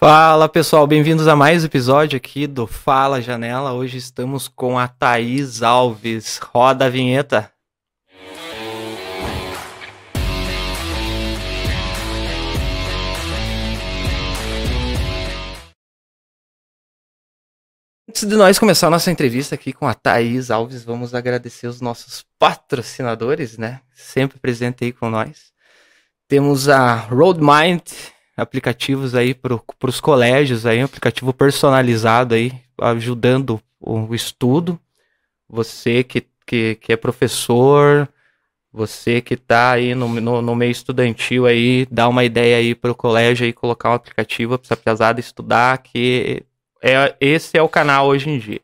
Fala pessoal, bem-vindos a mais um episódio aqui do Fala Janela. Hoje estamos com a Thaís Alves. Roda a vinheta. Antes de nós começar a nossa entrevista aqui com a Thaís Alves, vamos agradecer os nossos patrocinadores, né? Sempre presente aí com nós. Temos a RoadMind, aplicativos aí para os colégios aí, um aplicativo personalizado aí, ajudando o estudo. Você que, que, que é professor, você que está aí no, no, no, meio estudantil aí, dá uma ideia aí para o colégio aí colocar um aplicativo para essa pesada estudar, que é, esse é o canal hoje em dia.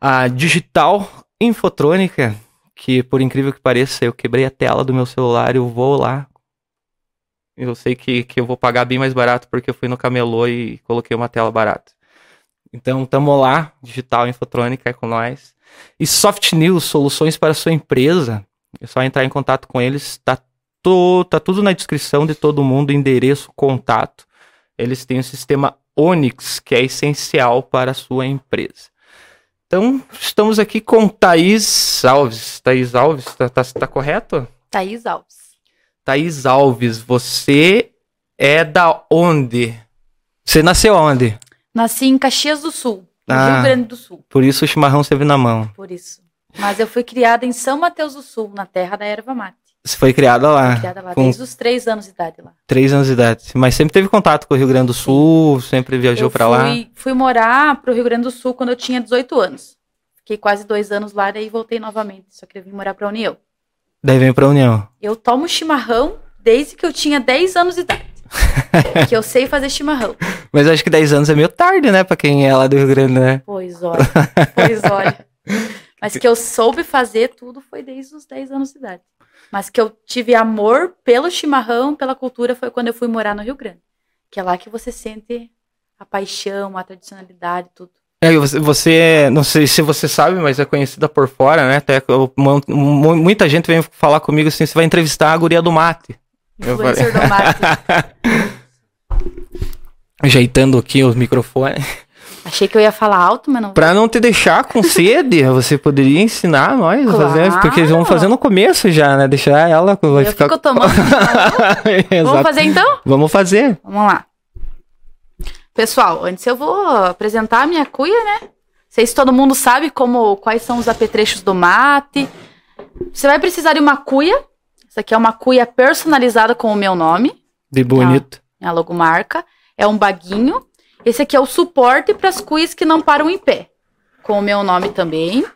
A Digital Infotrônica, que por incrível que pareça, eu quebrei a tela do meu celular, eu vou lá. Eu sei que, que eu vou pagar bem mais barato porque eu fui no camelô e coloquei uma tela barata. Então, tamo lá, Digital Infotrônica é com nós. E Soft News, soluções para sua empresa. É só entrar em contato com eles, tá, to, tá tudo na descrição de todo mundo, endereço, contato. Eles têm o sistema Onix, que é essencial para a sua empresa. Então, estamos aqui com Thaís Alves. Thaís Alves, tá, tá, tá correto? Thaís Alves. Thaís Alves, você é da onde? Você nasceu onde? Nasci em Caxias do Sul, no Ah. Rio Grande do Sul. Por isso o chimarrão sempre na mão. Por isso. Mas eu fui criada em São Mateus do Sul, na terra da erva mate. Você foi criada lá, Criada lá com desde os três anos de idade lá. três anos de idade. Mas sempre teve contato com o Rio Grande do Sul, sempre viajou pra lá. fui, fui morar pro Rio Grande do Sul quando eu tinha 18 anos. Fiquei quase dois anos lá, daí voltei novamente. Só que eu vim morar pra União. Daí vem pra União. Eu tomo chimarrão desde que eu tinha 10 anos de idade. que eu sei fazer chimarrão. Mas eu acho que 10 anos é meio tarde, né? Pra quem é lá do Rio Grande, né? Pois olha, pois olha. Mas que eu soube fazer tudo foi desde os 10 anos de idade. Mas que eu tive amor pelo chimarrão, pela cultura, foi quando eu fui morar no Rio Grande. Que é lá que você sente a paixão, a tradicionalidade, tudo. É, você, você, não sei se você sabe, mas é conhecida por fora, né? Até eu- mu- mu- muita gente vem falar comigo assim, você vai entrevistar a guria do mate. Eu Influencer do mate. Ajeitando aqui os microfones. Achei que eu ia falar alto, mas não. Pra não te deixar com sede, você poderia ensinar nós a fazer, Claro. porque eles vão fazer no começo já, né? Deixar ela, vai eu ficar... fico tomando chimarrão. Vamos fazer então? Vamos fazer. Vamos lá. Pessoal, antes eu vou apresentar a minha cuia, né? Não sei se todo mundo sabe como, quais são os apetrechos do mate. Você vai precisar de uma cuia. Essa aqui é uma cuia personalizada com o meu nome, De bonito. minha logomarca. É um baguinho. Esse aqui é o suporte para as cuias que não param em pé, com o meu nome também.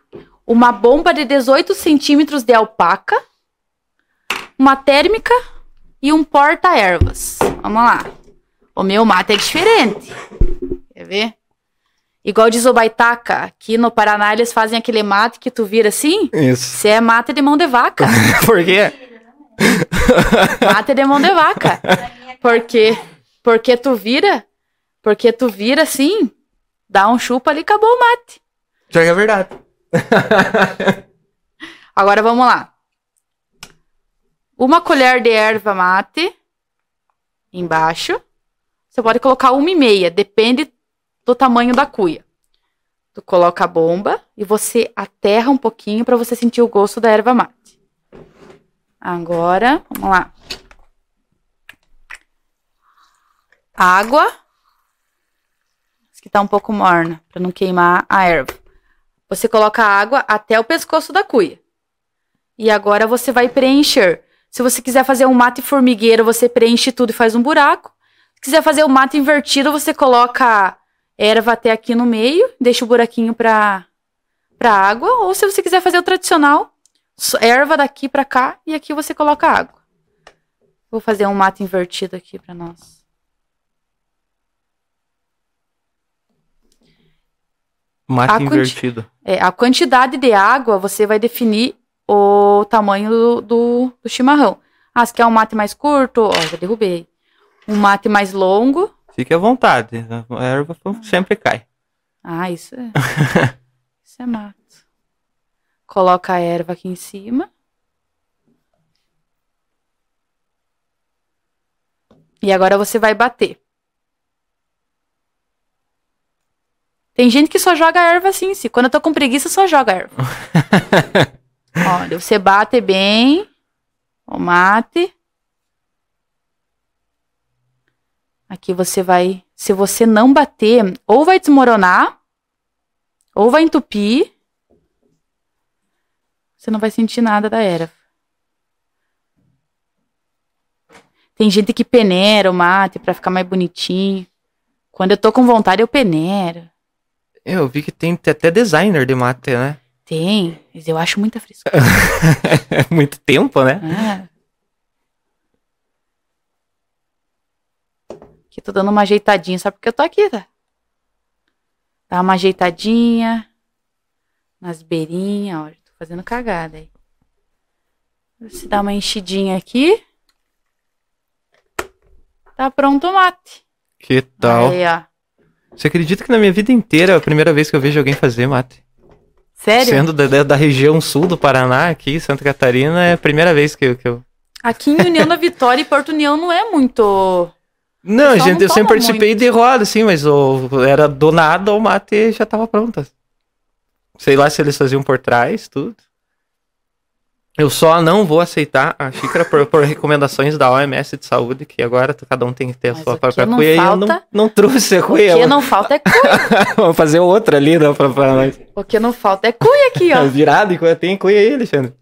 Uma bomba de 18 centímetros de alpaca. Uma térmica e um porta-ervas. Vamos lá. O meu mate é diferente. Quer ver? Igual diz o Baitaca, aqui no Paraná eles fazem aquele mate que tu vira assim. Isso. Você é mate de mão de vaca. Por quê? Mate de mão de vaca. Porque, porque tu vira, porque tu vira assim, dá um chupa ali, acabou o mate. Já é verdade. Agora vamos lá. Uma colher de erva mate embaixo. Você pode colocar uma e meia, depende do tamanho da cuia. Tu coloca a bomba e você aterra um pouquinho para você sentir o gosto da erva mate. Agora, vamos lá. Água. Que tá um pouco morna, para não queimar a erva. Você coloca a água até o pescoço da cuia. E agora você vai preencher. Se você quiser fazer um mate formigueiro, você preenche tudo e faz um buraco. Se quiser fazer o mate invertido, você coloca erva até aqui no meio, deixa o buraquinho para para água, ou se você quiser fazer o tradicional, erva daqui para cá e aqui você coloca água. Vou fazer um mate invertido aqui para nós. Mate A invertido. É, a quantidade de água você vai definir o tamanho do, do, do chimarrão. Ah, você quer um mate mais curto? Ó, já derrubei. Um mate mais longo. Fique à vontade. A erva sempre cai. Ah, isso é. isso é mato. Coloca a erva aqui em cima. E agora você vai bater. Tem gente que só joga erva assim, se quando eu tô com preguiça, só joga erva. Olha, você bate bem o mate. Aqui você vai, se você não bater, ou vai desmoronar, ou vai entupir. Você não vai sentir nada da erva. Tem gente que peneira o mate pra ficar mais bonitinho. Quando eu tô com vontade, eu peneiro. Eu vi que tem até designer de mate, né? Tem, mas eu acho muita frescura. É muito tempo, né? Ah. Aqui tô dando uma ajeitadinha, só porque eu tô aqui, tá? Dá uma ajeitadinha nas beirinhas, olha, tô fazendo cagada aí. Se dá uma enchidinha aqui. Tá pronto o mate. Que tal? Aí, ó. Você acredita que na minha vida inteira é a primeira vez que eu vejo alguém fazer mate? Sério? Sendo da, da- da região sul do Paraná, aqui, Santa Catarina, é a primeira vez que eu. Que eu... Aqui em União da Vitória e Porto União não é muito. Não, gente, não eu sempre participei de roda, assim, mas o, era do nada o mate já tava pronta. Sei lá se eles faziam por trás, tudo. Eu só não vou aceitar a xícara por, por recomendações da OMS de saúde, que agora cada um tem que ter a Mas sua o própria cuia e eu não, falta- não trouxe a O cuia. que não falta é cuia. Vamos fazer outra ali, não, pra, pra nós. O que não falta é cuia aqui, ó. Virado, e cuia- tem cuia aí, Alexandre.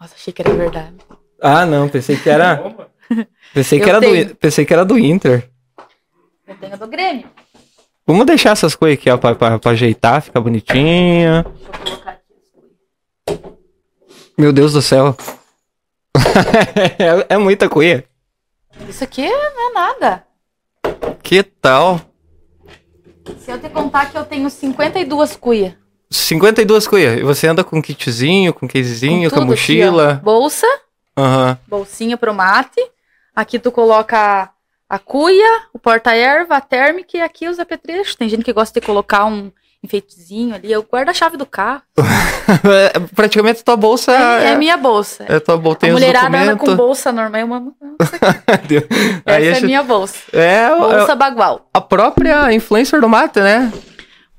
Nossa, achei que era verdade. Ah, não, pensei que era. Pensei que, Eu era do, pensei que era do Inter. Eu tenho do Grêmio. Vamos deixar essas coisas aqui, ó, pra, pra, pra ajeitar, ficar bonitinha. Deixa eu colocar aqui as cuias. Meu Deus do céu. é, é muita cuia. Isso aqui não é nada. Que tal? Se eu te contar que eu tenho 52 cuias. 52 cuia. E você anda com kitzinho, com casezinho, com, a tudo aqui, mochila. Bolsa, Aham. bolsinha pro mate. Aqui tu coloca a cuia, o porta-erva, a térmica e aqui os apetrechos. Tem gente que gosta de colocar um enfeitezinho ali. Eu guardo a chave do carro. É, Praticamente tua bolsa É, é, é minha bolsa. é tua bolsa. Tem a mulherada anda com bolsa normal. Amo- Essa é gente- minha bolsa. É, Bolsa bagual. a própria influencer do mate, né?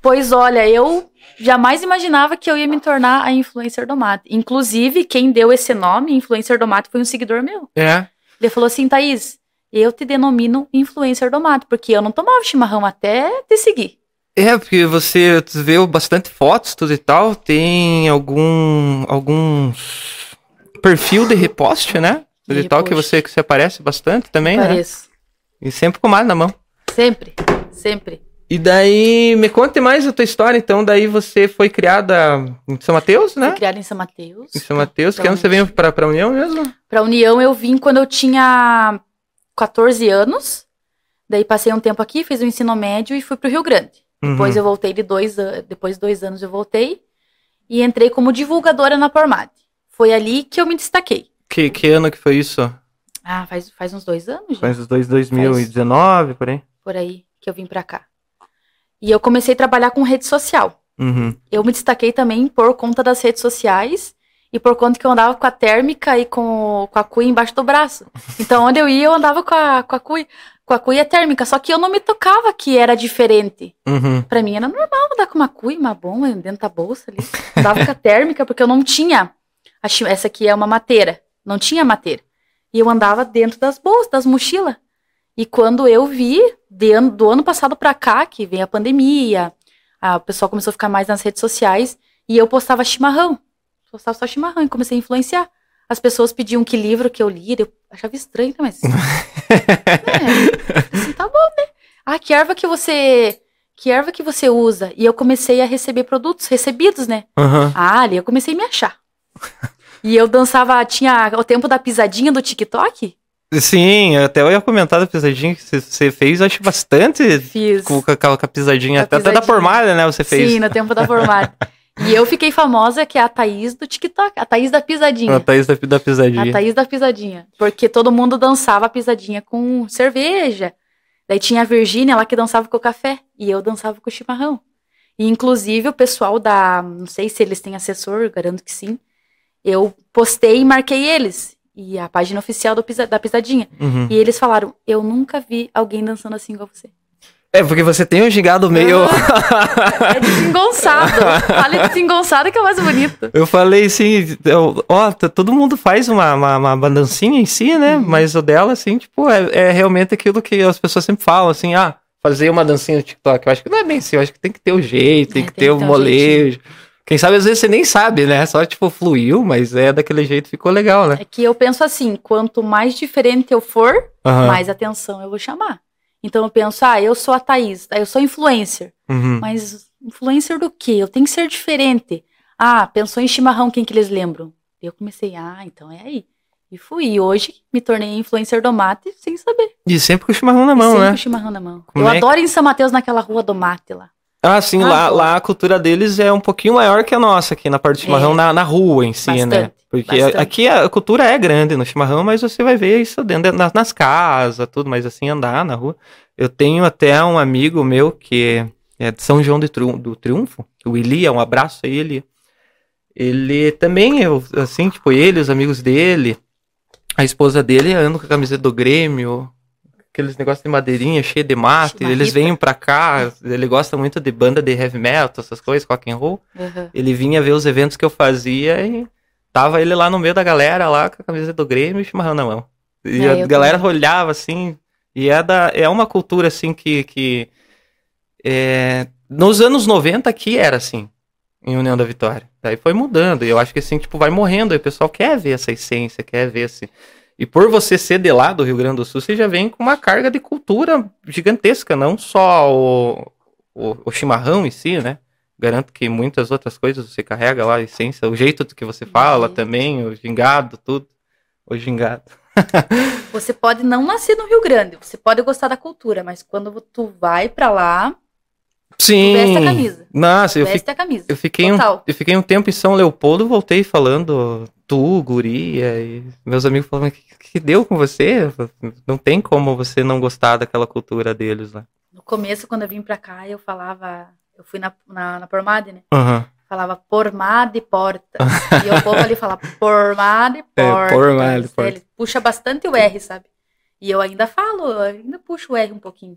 Pois olha, eu jamais imaginava que eu ia me tornar a influencer do mate. Inclusive, quem deu esse nome, influencer do mate, foi um seguidor meu. É. Ele falou assim, Thaís, eu te denomino influencer do mate, porque eu não tomava chimarrão até te seguir. É, porque você vê bastante fotos, tudo e tal, tem algum alguns perfil de reposte, né? Tudo De e tal, que você, que você aparece bastante também, né? Pareço. E sempre com mar na mão. Sempre, sempre. E daí, me conte mais a tua história, então, daí você foi criada em São Mateus, né? Fui criada em São Mateus. Em São Mateus, que ano você veio pra, pra União mesmo? Pra União eu vim quando eu tinha 14 anos. Daí passei um tempo aqui, fiz o ensino médio e fui pro Rio Grande. Depois Uhum. eu voltei de dois anos, depois de dois anos eu voltei e entrei como divulgadora na Pormate. Foi ali que eu me destaquei. Que, que ano que foi isso? Ah, faz, faz uns dois anos já, Faz os dois 2019, por aí? por aí, que eu vim pra cá. E eu comecei a trabalhar com rede social. Uhum. Eu me destaquei também por conta das redes sociais e por conta que eu andava com a térmica e com, com a cuia embaixo do braço. Então, onde eu ia, eu andava com a, com a cuia, com a cuia térmica, só que eu não me tocava que era diferente. Uhum. Pra mim era normal andar com uma cuia, uma bomba dentro da bolsa ali. Andava com a térmica, porque eu não tinha. Essa aqui é uma mateira. Não tinha mateira. E eu andava dentro das bolsas, das mochilas. E quando eu vi, ano- do ano passado pra cá, que vem a pandemia, a, o pessoal começou a ficar mais nas redes sociais, e eu postava chimarrão. Postava só chimarrão e comecei a influenciar. As pessoas pediam que livro que eu lia, eu achava estranho, né, mas. é, assim, tá bom, né? Ah, que erva que você. Que erva que você usa? E eu comecei a receber produtos recebidos, né? Uhum. Ah, ali eu comecei a me achar. E eu dançava, tinha o tempo da pisadinha do TikTok? Sim, até eu ia comentar da pisadinha que você- fez, eu acho bastante Fiz. com, com aquela com a pisadinha, até, até da formalha, né, você fez. Sim, no tempo da formada. e eu fiquei famosa, que é a Thaís do TikTok, a Thaís da pisadinha. A Thaís da, da pisadinha. A Thaís da pisadinha. Porque todo mundo dançava a pisadinha com cerveja. Daí tinha a Virgínia lá que dançava com o café. E eu dançava com o chimarrão. E inclusive o pessoal da. Não sei se eles têm assessor, garanto que sim. Eu postei e marquei eles. E a página oficial Pisa- da Pisadinha. Uhum. E eles falaram: Eu nunca vi alguém dançando assim igual você. É, porque você tem um gingado meio. É desengonçado. Fale desengonçado que é o mais bonito. Eu falei assim, eu- ó, todo mundo faz uma, uma, uma dancinha em si, né? Uhum. Mas o dela, assim, tipo, é, é realmente aquilo que as pessoas sempre falam, assim, ah, fazer uma dancinha no TikTok. Eu acho que não é bem assim, eu acho que tem que ter o jeito, tem É, que tem ter o um molejo. Quem sabe às vezes você nem sabe, né? Só, tipo, fluiu, mas é daquele jeito, ficou legal, né? É que eu penso assim: quanto mais diferente eu for, Aham. mais atenção eu vou chamar. Então eu penso, ah, eu sou a Thaís, eu sou influencer. Uhum. Mas influencer do quê? Eu tenho que ser diferente. Ah, pensou em chimarrão, quem que eles lembram? Eu comecei, ah, então é aí. E fui. E hoje me tornei influencer do mate sem saber. E sempre com o chimarrão na mão, sempre né? com chimarrão na mão. Como eu é adoro em São Mateus naquela rua do mate lá. Ah, sim, Ah, lá, pô. lá a cultura deles é um pouquinho maior que a nossa aqui na parte de chimarrão, É. na, na rua em si, né? Bastante, Porque bastante. aqui a cultura é grande no chimarrão, mas você vai ver isso dentro nas, nas casas, tudo, mas assim, andar na rua. Eu tenho até um amigo meu que é de São João de Triun- do Triunfo, o Ilia, um abraço aí, Ilia. Ele também, eu, assim, tipo, ele, os amigos dele, a esposa dele andam com a camiseta do Grêmio, aqueles negócios de madeirinha cheio de mato, eles vêm pra cá, ele gosta muito de banda de heavy metal, essas coisas, rock and roll. Ele vinha ver os eventos que eu fazia e tava ele lá no meio da galera, lá com a camisa do Grêmio e chimarrão na mão. E É, a galera também. olhava assim, e é, da, é uma cultura assim que. que é, nos anos 90 aqui era assim, em União da Vitória. Daí foi mudando, e eu acho que assim, tipo, vai morrendo, e o pessoal quer ver essa essência, quer ver esse. E por você ser de lá do Rio Grande do Sul, você já vem com uma carga de cultura gigantesca, não só o, o, o chimarrão em si, né? Garanto que muitas outras coisas você carrega lá, a essência, o jeito que você fala Uhum. também, o gingado, tudo. O gingado. Você pode não nascer no Rio Grande, você pode gostar da cultura, mas quando tu vai pra lá, Sim. veste a camisa. Nossa, eu, fi- veste a camisa. eu fiquei um, eu fiquei um tempo em São Leopoldo, voltei falando tu, guria, e meus amigos falavam, o que, que deu com você? Não tem como você não gostar daquela cultura deles lá. No começo, quando eu vim pra cá, eu falava. Eu fui na, na, na Pormade, né? Aham. Falava Pormade Porta. e o povo ali fala Pormade É, Porta. Pormade Eles- Porta. Ele puxa bastante o R, sabe? E eu ainda falo, eu ainda puxo o R um pouquinho.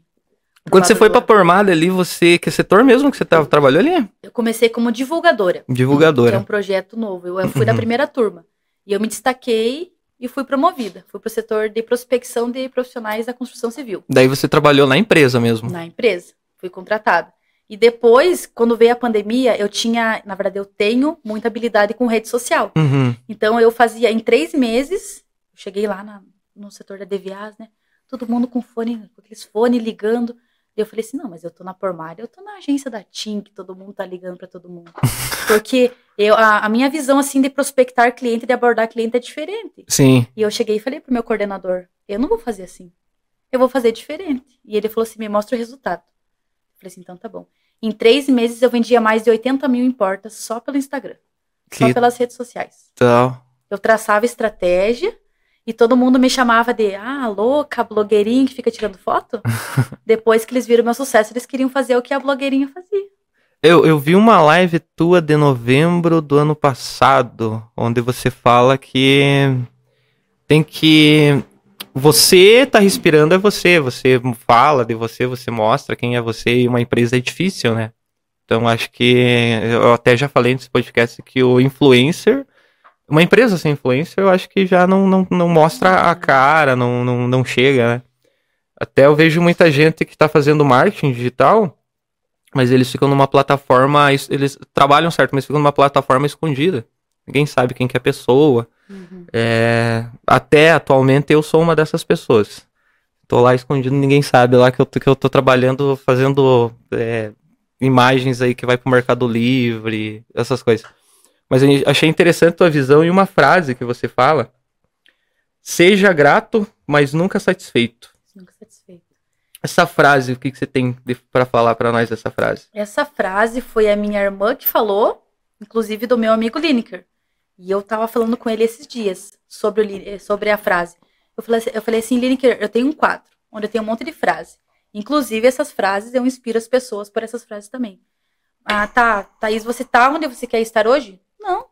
Quando você foi pra Pormada ali, você, que setor mesmo que você tava, trabalhou ali? Eu comecei como divulgadora. Que é Divulgadora. um projeto novo. Eu, eu fui da Uhum. primeira turma. E eu me destaquei e fui promovida. Fui pro setor de prospecção de profissionais da construção civil. Daí você trabalhou na empresa mesmo. na empresa. Fui contratada. E depois, quando veio a pandemia, eu tinha, na verdade, eu tenho muita habilidade com rede social. Uhum. Então eu fazia em três meses, cheguei lá na- no setor da DVAs, né? Todo mundo com fone, com aqueles fones ligando. E eu falei assim, não, mas eu tô na Pormária, eu tô na agência da TIM, que todo mundo tá ligando pra todo mundo. Porque eu, a, a minha visão, assim, de prospectar cliente, de abordar cliente é diferente. Sim. E eu cheguei e falei pro meu coordenador, eu não vou fazer assim. Eu vou fazer diferente. E ele falou assim, me mostra o resultado. Eu falei assim, então tá bom. Em três meses eu vendia mais de 80 mil em portas só pelo Instagram. Só Que pelas redes sociais. tal. Eu traçava estratégia e todo mundo me chamava de, ah, louca, blogueirinha que fica tirando foto. Depois que eles viram meu sucesso, eles queriam fazer o que a blogueirinha fazia. Eu, eu vi uma live tua de novembro do ano passado, onde você fala que tem que. Você tá respirando é você, você fala de você, você mostra quem é você e uma empresa é difícil, né? Então acho que eu até já falei nesse podcast que o influencer, uma empresa sem influencer, eu acho que já não, não, não mostra a cara, não, não, não chega, né? Até eu vejo muita gente que tá fazendo marketing digital, mas eles ficam numa plataforma, eles trabalham certo, mas ficam numa plataforma escondida. Ninguém sabe quem que é a pessoa. É, até atualmente eu sou uma dessas pessoas. Tô lá escondido, ninguém sabe lá que eu, tô- que eu tô trabalhando, fazendo é, imagens aí que vai pro Mercado Livre, essas coisas. Mas eu achei interessante a tua visão e uma frase que você fala. Seja grato, mas nunca satisfeito. Nunca satisfeito. Essa frase, o que, que você tem pra falar pra nós dessa frase? Essa frase foi a minha irmã que falou, inclusive do meu amigo Lineker. E eu tava falando com ele esses dias sobre, o eh, sobre a frase. Eu falei, assim- eu falei assim, Lineker, eu tenho um quadro, onde eu tenho um monte de frase. Inclusive, essas frases, eu inspiro as pessoas por essas frases também. Ah, tá, Thaís, você tá onde você quer estar hoje? Não.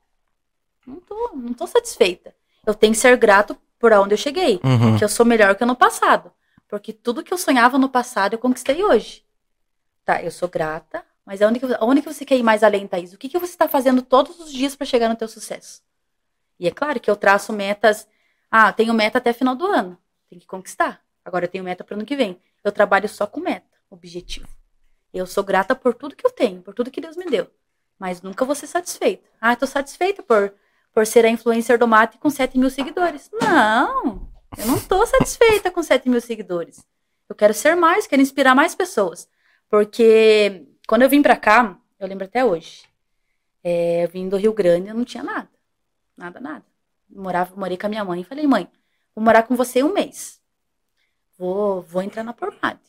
Não tô, não tô satisfeita. eu tenho que ser grato por onde eu cheguei. Uhum. Que eu sou melhor que no passado. Porque tudo que eu sonhava no passado eu conquistei hoje. Tá, eu sou grata, mas aonde que, aonde que você quer ir mais além, Thaís? O que, que você está fazendo todos os dias para chegar no teu sucesso? E é claro que eu traço metas. Ah, tenho meta até final do ano. Tem que conquistar. Agora eu tenho meta para ano que vem. Eu trabalho só com meta, objetivo. Eu sou grata por tudo que eu tenho, por tudo que Deus me deu. Mas nunca vou ser satisfeita. Ah, estou satisfeita por, por ser a influencer do mate com 7 mil seguidores. Não, eu não estou satisfeita com 7 mil seguidores. Eu quero ser mais, quero inspirar mais pessoas. Porque quando eu vim para cá, eu lembro até hoje, é, eu vim do Rio Grande, eu não tinha nada. Nada, nada. morava, morei com a minha mãe e falei, mãe, vou morar com você um mês. Vou, vou entrar na Pormade.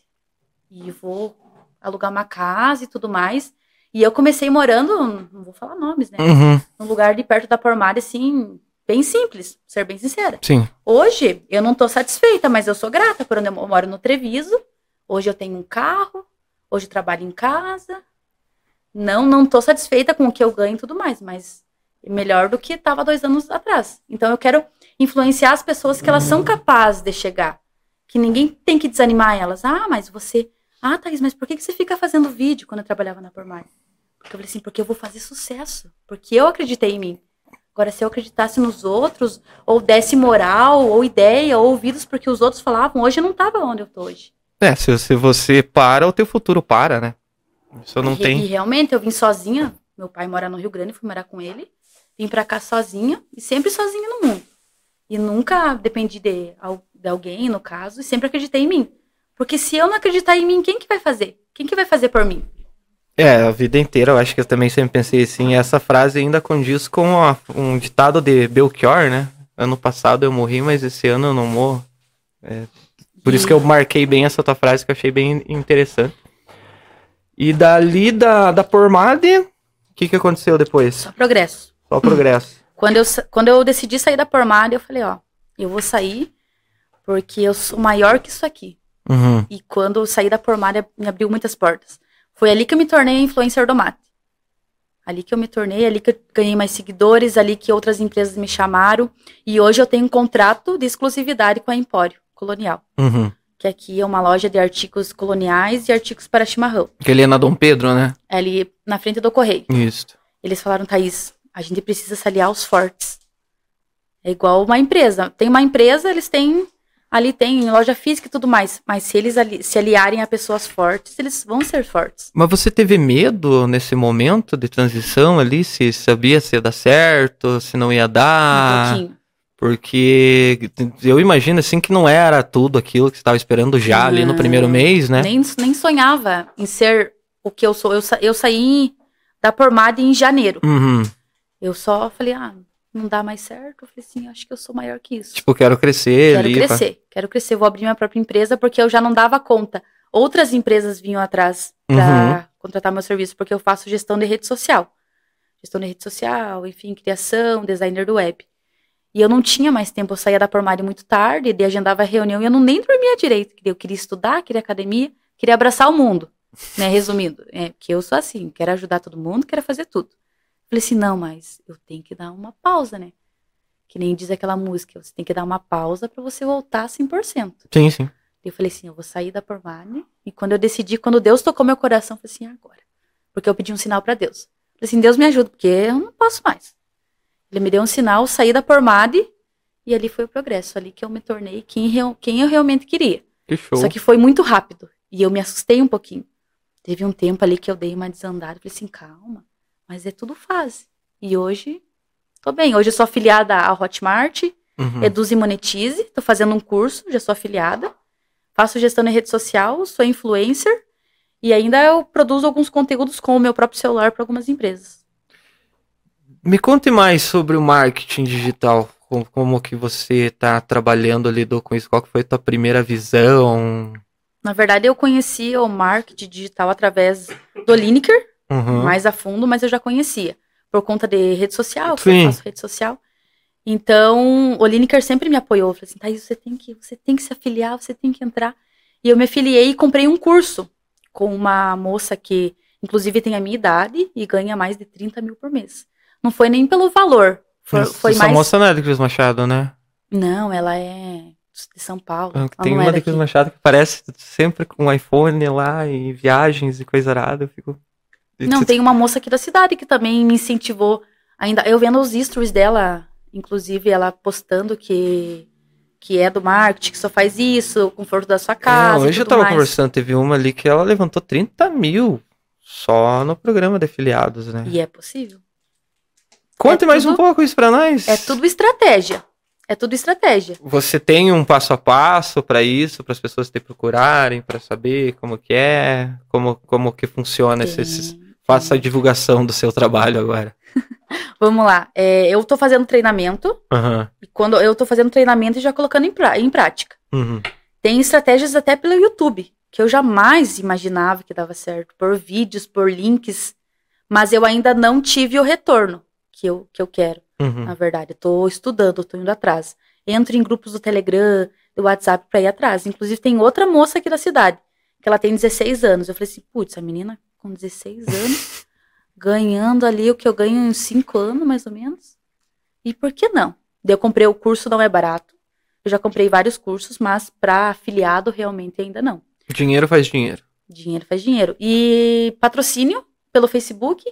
E vou alugar uma casa e tudo mais. E eu comecei morando, não vou falar nomes, né? Uhum. Num lugar de perto da Pormade, assim, bem simples, ser bem sincera. Sim. Hoje, eu não tô satisfeita, mas eu sou grata por onde eu moro no Treviso. Hoje eu tenho um carro, hoje eu trabalho em casa. Não, não tô satisfeita com o que eu ganho e tudo mais, mas melhor do que estava dois anos atrás. Então eu quero influenciar as pessoas que elas são capazes de chegar. Que ninguém tem que desanimar elas. Ah, mas você. Ah, Thaís, mas por que que você fica fazendo vídeo quando eu trabalhava na Pormar? Porque eu falei assim, porque eu vou fazer sucesso. Porque eu acreditei em mim. Agora, se eu acreditasse nos outros, ou desse moral, ou ideia, ou ouvidos porque os outros falavam, hoje eu não tava onde eu tô hoje. É, se, se você para, o teu futuro para, né? Isso não e, tem. e realmente, eu vim sozinha. Meu pai mora no Rio Grande, fui morar com ele. Vim pra cá sozinha, e sempre sozinha no mundo. E nunca dependi de, de alguém, no caso, e sempre acreditei em mim. Porque se eu não acreditar em mim, quem que vai fazer? Quem que vai fazer por mim? É, a vida inteira eu acho que eu também sempre pensei assim. Essa frase ainda condiz com a- um ditado de Belchior, né? Ano passado eu morri, mas esse ano eu não morro. É, por isso que eu marquei bem essa tua frase que eu achei bem interessante. E dali da, da Pormade, o que, que aconteceu depois? Só progresso. Só progresso. Quando eu, quando eu decidi sair da Pormada, eu falei, ó, eu vou sair porque eu sou maior que isso aqui. Uhum. E quando eu saí da Pormada, me abriu muitas portas. Foi ali que eu me tornei influencer do mate. Ali que eu me tornei, ali que eu ganhei mais seguidores, ali que outras empresas me chamaram. E hoje eu tenho um contrato de exclusividade com a Empório Colonial, Uhum. que aqui é uma loja de artigos coloniais e artigos para chimarrão. Que ele é na Dom Pedro, né? É ali na frente do correio. Isso. Eles falaram, Thaís, a gente precisa se aliar aos fortes. É igual uma empresa. Tem uma empresa, eles têm. Ali tem loja física e tudo mais. Mas se eles ali- se aliarem a pessoas fortes, eles vão ser fortes. Mas você teve medo nesse momento de transição ali? Se sabia se ia dar certo, se não ia um dar? pouquinho. Porque eu imagino assim que não era tudo aquilo que você estava esperando já ali no primeiro mês, né? Nem, nem sonhava em ser o que eu sou. Eu, sa- eu saí da Pormada em janeiro. Uhum. Eu só falei, ah, não dá mais certo. Eu falei assim, acho que eu sou maior que isso. Tipo, quero crescer Quero ali. pra- crescer, quero crescer, vou abrir minha própria empresa porque eu já não dava conta. Outras empresas vinham atrás Uhum. para contratar meu serviço porque eu faço gestão de rede social. Gestão de rede social, enfim, criação, designer do web. E eu não tinha mais tempo, eu saía da Pormari muito tarde, daí agendava reunião e eu não nem dormia direito. Eu queria estudar, queria academia, queria abraçar o mundo, né, resumindo. É, que eu sou assim, quero ajudar todo mundo, quero fazer tudo. Falei assim, não, mas eu tenho que dar uma pausa, né? Que nem diz aquela música, você tem que dar uma pausa para você voltar 100%. Sim, sim. Eu falei assim, eu vou sair da Pormane. E quando eu decidi, quando Deus tocou meu coração, eu falei assim, agora. Porque eu pedi um sinal para Deus. Falei assim, Deus me ajuda, porque eu não posso mais. Ele me deu um sinal, saí da Pormade e ali foi o progresso. Ali que eu me tornei quem, quem eu realmente queria. Que show. Só que foi muito rápido. E eu me assustei um pouquinho. Teve um tempo ali que eu dei uma desandada. Falei assim, calma, mas é tudo fase. E hoje, tô bem. Hoje eu sou afiliada à Hotmart, Uhum. E Monetize. Tô fazendo um curso, já sou afiliada. Faço gestão em rede social, sou influencer. E ainda eu produzo alguns conteúdos com o meu próprio celular para algumas empresas. Me conte mais sobre o marketing digital. Como, como que você está trabalhando, lidou com isso? Qual foi a tua primeira visão? Na verdade, eu conheci o marketing digital através do Lineker, Uhum. mais a fundo, mas eu já conhecia. Por conta de rede social, que Sim. eu faço rede social. Então, o Lineker sempre me apoiou. Falei assim, Thaís, você tem que, você tem que se afiliar, você tem que entrar. E eu me afiliei e comprei um curso com uma moça que, inclusive, tem a minha idade e ganha mais de 30 mil por mês. Não foi nem pelo valor, For- Essa- foi Essa mais. moça não é da Cris Machado, né? Não, ela é de São Paulo. Ela Tem uma é daqui. Cris Machado que parece sempre com iPhone lá e viagens e coisa arada. Eu fico. Não, tem uma moça aqui da cidade que também me incentivou. Ainda eu vendo os stories dela, inclusive ela postando que que é do marketing, que só faz isso, conforto da sua É, casa. e hoje eu tava mais. conversando, teve uma ali que ela levantou 30 mil só no programa de afiliados, né? E é possível. Conte é mais um tudo- pouco isso pra nós. É tudo estratégia. É tudo estratégia. Você tem um passo a passo pra isso, para as pessoas te procurarem, pra saber como que é, como, como que funciona Tem- Faça a divulgação do seu trabalho agora. Vamos lá. É, eu tô fazendo treinamento. E quando eu tô fazendo treinamento e já colocando em, em prática. Uhum. Tem estratégias até pelo YouTube, que eu jamais imaginava que dava certo, por vídeos, por links, mas eu ainda não tive o retorno que eu, que eu quero, Uhum. na verdade. Eu tô estudando, eu tô indo atrás. Entro em grupos do Telegram, do WhatsApp pra ir atrás. Inclusive, tem outra moça aqui da cidade, que ela tem 16 anos. Eu falei assim, putz, a menina com 16 anos, ganhando ali o que eu ganho em 5 anos, mais ou menos. E por que não? Eu comprei o curso, não é barato. Eu já comprei vários cursos, mas para afiliado realmente ainda não. Dinheiro faz dinheiro. Dinheiro faz dinheiro. E patrocínio pelo Facebook,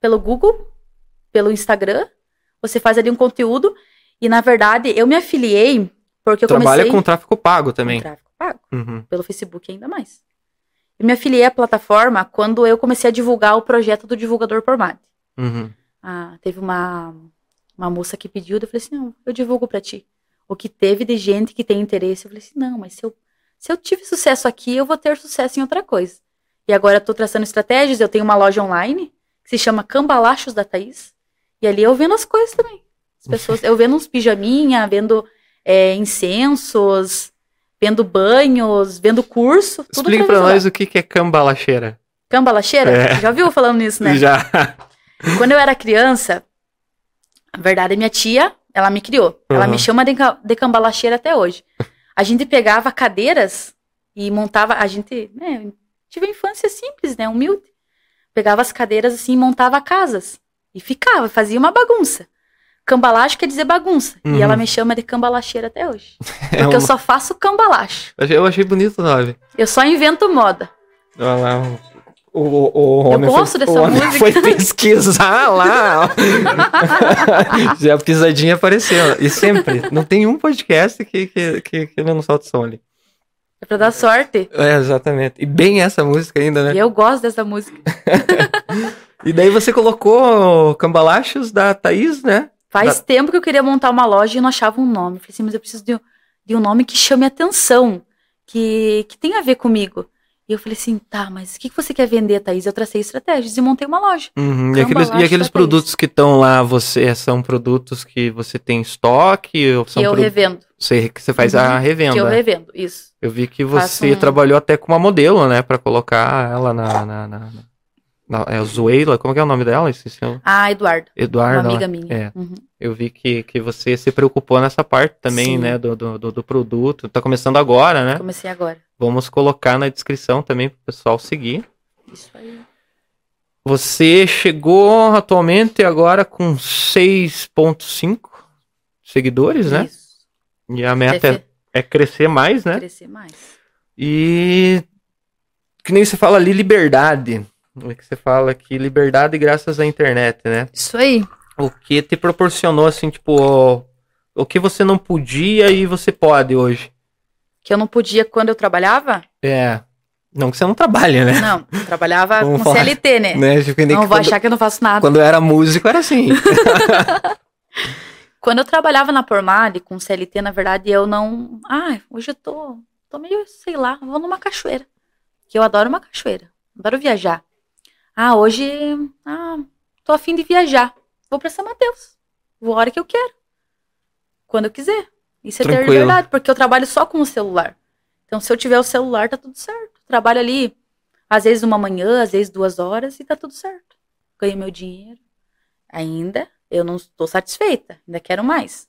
pelo Google, pelo Instagram. Você faz ali um conteúdo. E na verdade, eu me afiliei porque eu Trabalha comecei com tráfego pago com também. tráfego pago. Uhum. Pelo Facebook ainda mais. Eu me afiliei à plataforma quando eu comecei a divulgar o projeto do divulgador por MAD. Uhum. Ah, teve uma, uma moça que pediu, eu falei assim, não, eu divulgo pra ti. O que teve de gente que tem interesse, eu falei assim, não, mas se eu, se eu tive sucesso aqui, eu vou ter sucesso em outra coisa. E agora eu tô traçando estratégias, eu tenho uma loja online, que se chama Cambalachos da Thaís, e ali eu vendo as coisas também. As pessoas, eu vendo uns pijaminha, vendo é, incensos, vendo banhos, vendo curso, tudo vender lá. nós o que é cambalacheira. Cambalacheira? É. Já viu falando nisso, né? Já. Quando eu era criança, a verdade é minha tia, ela me criou. Ela Uhum. me chama de, de cambalacheira até hoje. A gente pegava cadeiras e montava, a gente, né, tive uma infância simples, né, humilde. Pegava as cadeiras assim e montava casas. E ficava, fazia uma bagunça. Cambalacho quer dizer bagunça. Uhum. E ela me chama de cambalacheira até hoje. É Porque eu uma- só faço cambalacho. Eu achei- Eu bonito o nome. Eu só invento moda. Olha lá. O, o, o Eu gosto foi, dessa o música. foi pesquisar lá. Já a pisadinha apareceu. E sempre. Não tem um podcast que, que, que, que não solta o som ali. É pra dar sorte. É, exatamente. E bem essa música ainda, né? E eu gosto dessa música. E daí você colocou Cambalachos da Thaís, né? Faz tempo que eu queria montar uma loja e não achava um nome. Falei assim, mas eu preciso de, um- de um nome que chame atenção, que, que tenha a ver comigo. E eu falei assim, tá, mas o que, que você quer vender, Thaís? Eu tracei estratégias e montei uma loja. Uhum. E aqueles, e aqueles da produtos que estão lá, você são produtos que você tem em estoque? Ou Que são eu produ- revendo. Você, que você faz a Uhum. revenda. Que eu revendo, isso. Eu vi que você um- trabalhou até com uma modelo, né? Pra colocar ela na, na, na- é a Zoeila, como que é o nome dela? Esqueci Ah, Eduardo, Eduardo. uma amiga ela- minha. É, Uhum. eu vi que, que você se preocupou nessa parte também, Sim. né? Do, do, do, produto. Tá começando agora, né? Comecei agora. Vamos colocar na descrição também pro pessoal seguir. Isso aí. Você chegou atualmente agora com 6.5 seguidores, né? Isso. E a meta é, Crescer- é crescer mais, né? Crescer mais. E que nem você fala ali, liberdade. É que você fala que liberdade graças à internet, né? Isso aí. O que te proporcionou, assim, tipo, o, o que você não podia e você pode hoje. Que eu não podia quando eu trabalhava? É. Não que você não trabalha, né? Não, eu trabalhava Vamos com falar. CLT, né? né? Tipo, Não vou quando, achar que eu não faço nada. quando eu era músico era assim. Quando eu trabalhava na Pormale com CLT, na verdade, eu não. Ah, hoje eu tô, tô meio, sei lá, vou numa cachoeira. Que eu adoro uma cachoeira. Adoro viajar. Ah, hoje. Ah, tô afim de viajar. Vou pra São Mateus. Vou a hora que eu quero. Quando eu quiser. Isso é ter Tranquilo. liberdade, porque eu trabalho só com o celular. Então, se eu tiver o celular, tá tudo certo. Trabalho ali, às vezes uma manhã, às vezes duas horas, e tá tudo certo. Ganho meu dinheiro. Ainda eu não estou satisfeita, ainda quero mais.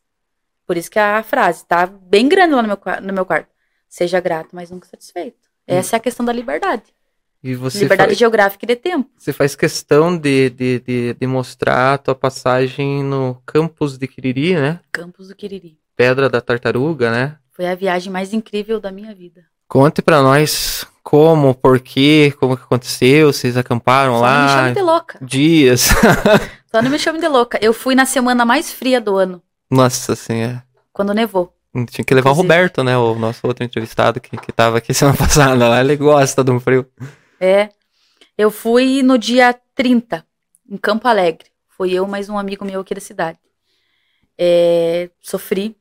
Por isso que a frase tá bem grande lá no meu, no meu quarto. Seja grato, mas nunca satisfeito. Essa é a questão da liberdade. E você Liberdade faz, geográfica e de tempo. você faz questão de, de, de, de mostrar a tua passagem no campus de Quiriri, né? Campos do Quiriri. Pedra da Tartaruga, né? Foi a viagem mais incrível da minha vida. Conte pra nós como, por quê, como que aconteceu, vocês acamparam Só não me lá, chame de louca. dias. Só não me chame de louca. Eu fui na semana mais fria do ano, Nossa senhora. quando nevou. Tinha que levar o Inclusive. Roberto, né? O nosso outro entrevistado que, que tava aqui semana passada lá. Ele gosta do frio. É. Eu fui no dia 30, em Campo Alegre. Foi eu mais um amigo meu aqui da cidade. É, sofri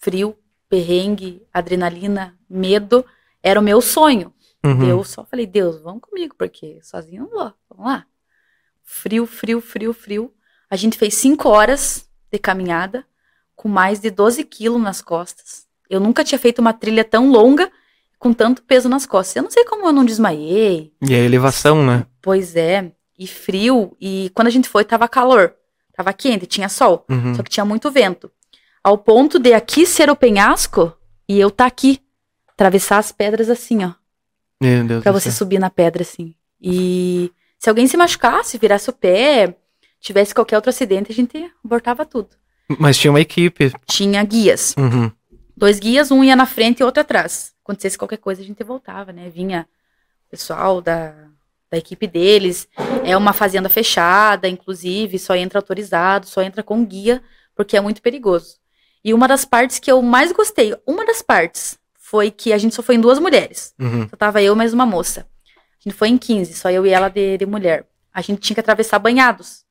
frio, perrengue, adrenalina, medo. Era o meu sonho. Uhum. Eu só falei, Deus, vamos comigo, porque sozinho não vou. Vamos lá. Frio, frio, frio, frio. A gente fez cinco horas de caminhada, com mais de 12 quilos nas costas. Eu nunca tinha feito uma trilha tão longa, com tanto peso nas costas. Eu não sei como eu não desmaiei. E a elevação, né? Pois é. E frio. E quando a gente foi, tava calor. Tava quente, tinha sol. Uhum. Só que tinha muito vento. Ao ponto de aqui ser o penhasco e eu tá aqui. Atravessar as pedras assim, ó. Meu Deus Pra você céu. subir na pedra, assim. E se alguém se machucasse, virasse o pé, tivesse qualquer outro acidente, a gente abortava tudo. Mas tinha uma equipe. Tinha guias. Uhum. Dois guias, um ia na frente e outro atrás. Acontecesse qualquer coisa, a gente voltava, né? Vinha o pessoal da, da equipe deles. É uma fazenda fechada, inclusive, só entra autorizado, só entra com guia, porque é muito perigoso. E uma das partes que eu mais gostei, uma das partes, foi que a gente só foi em duas mulheres. Uhum. Só tava eu e mais uma moça. A gente foi em 15, só eu e ela de, de mulher. A gente tinha que atravessar banhados.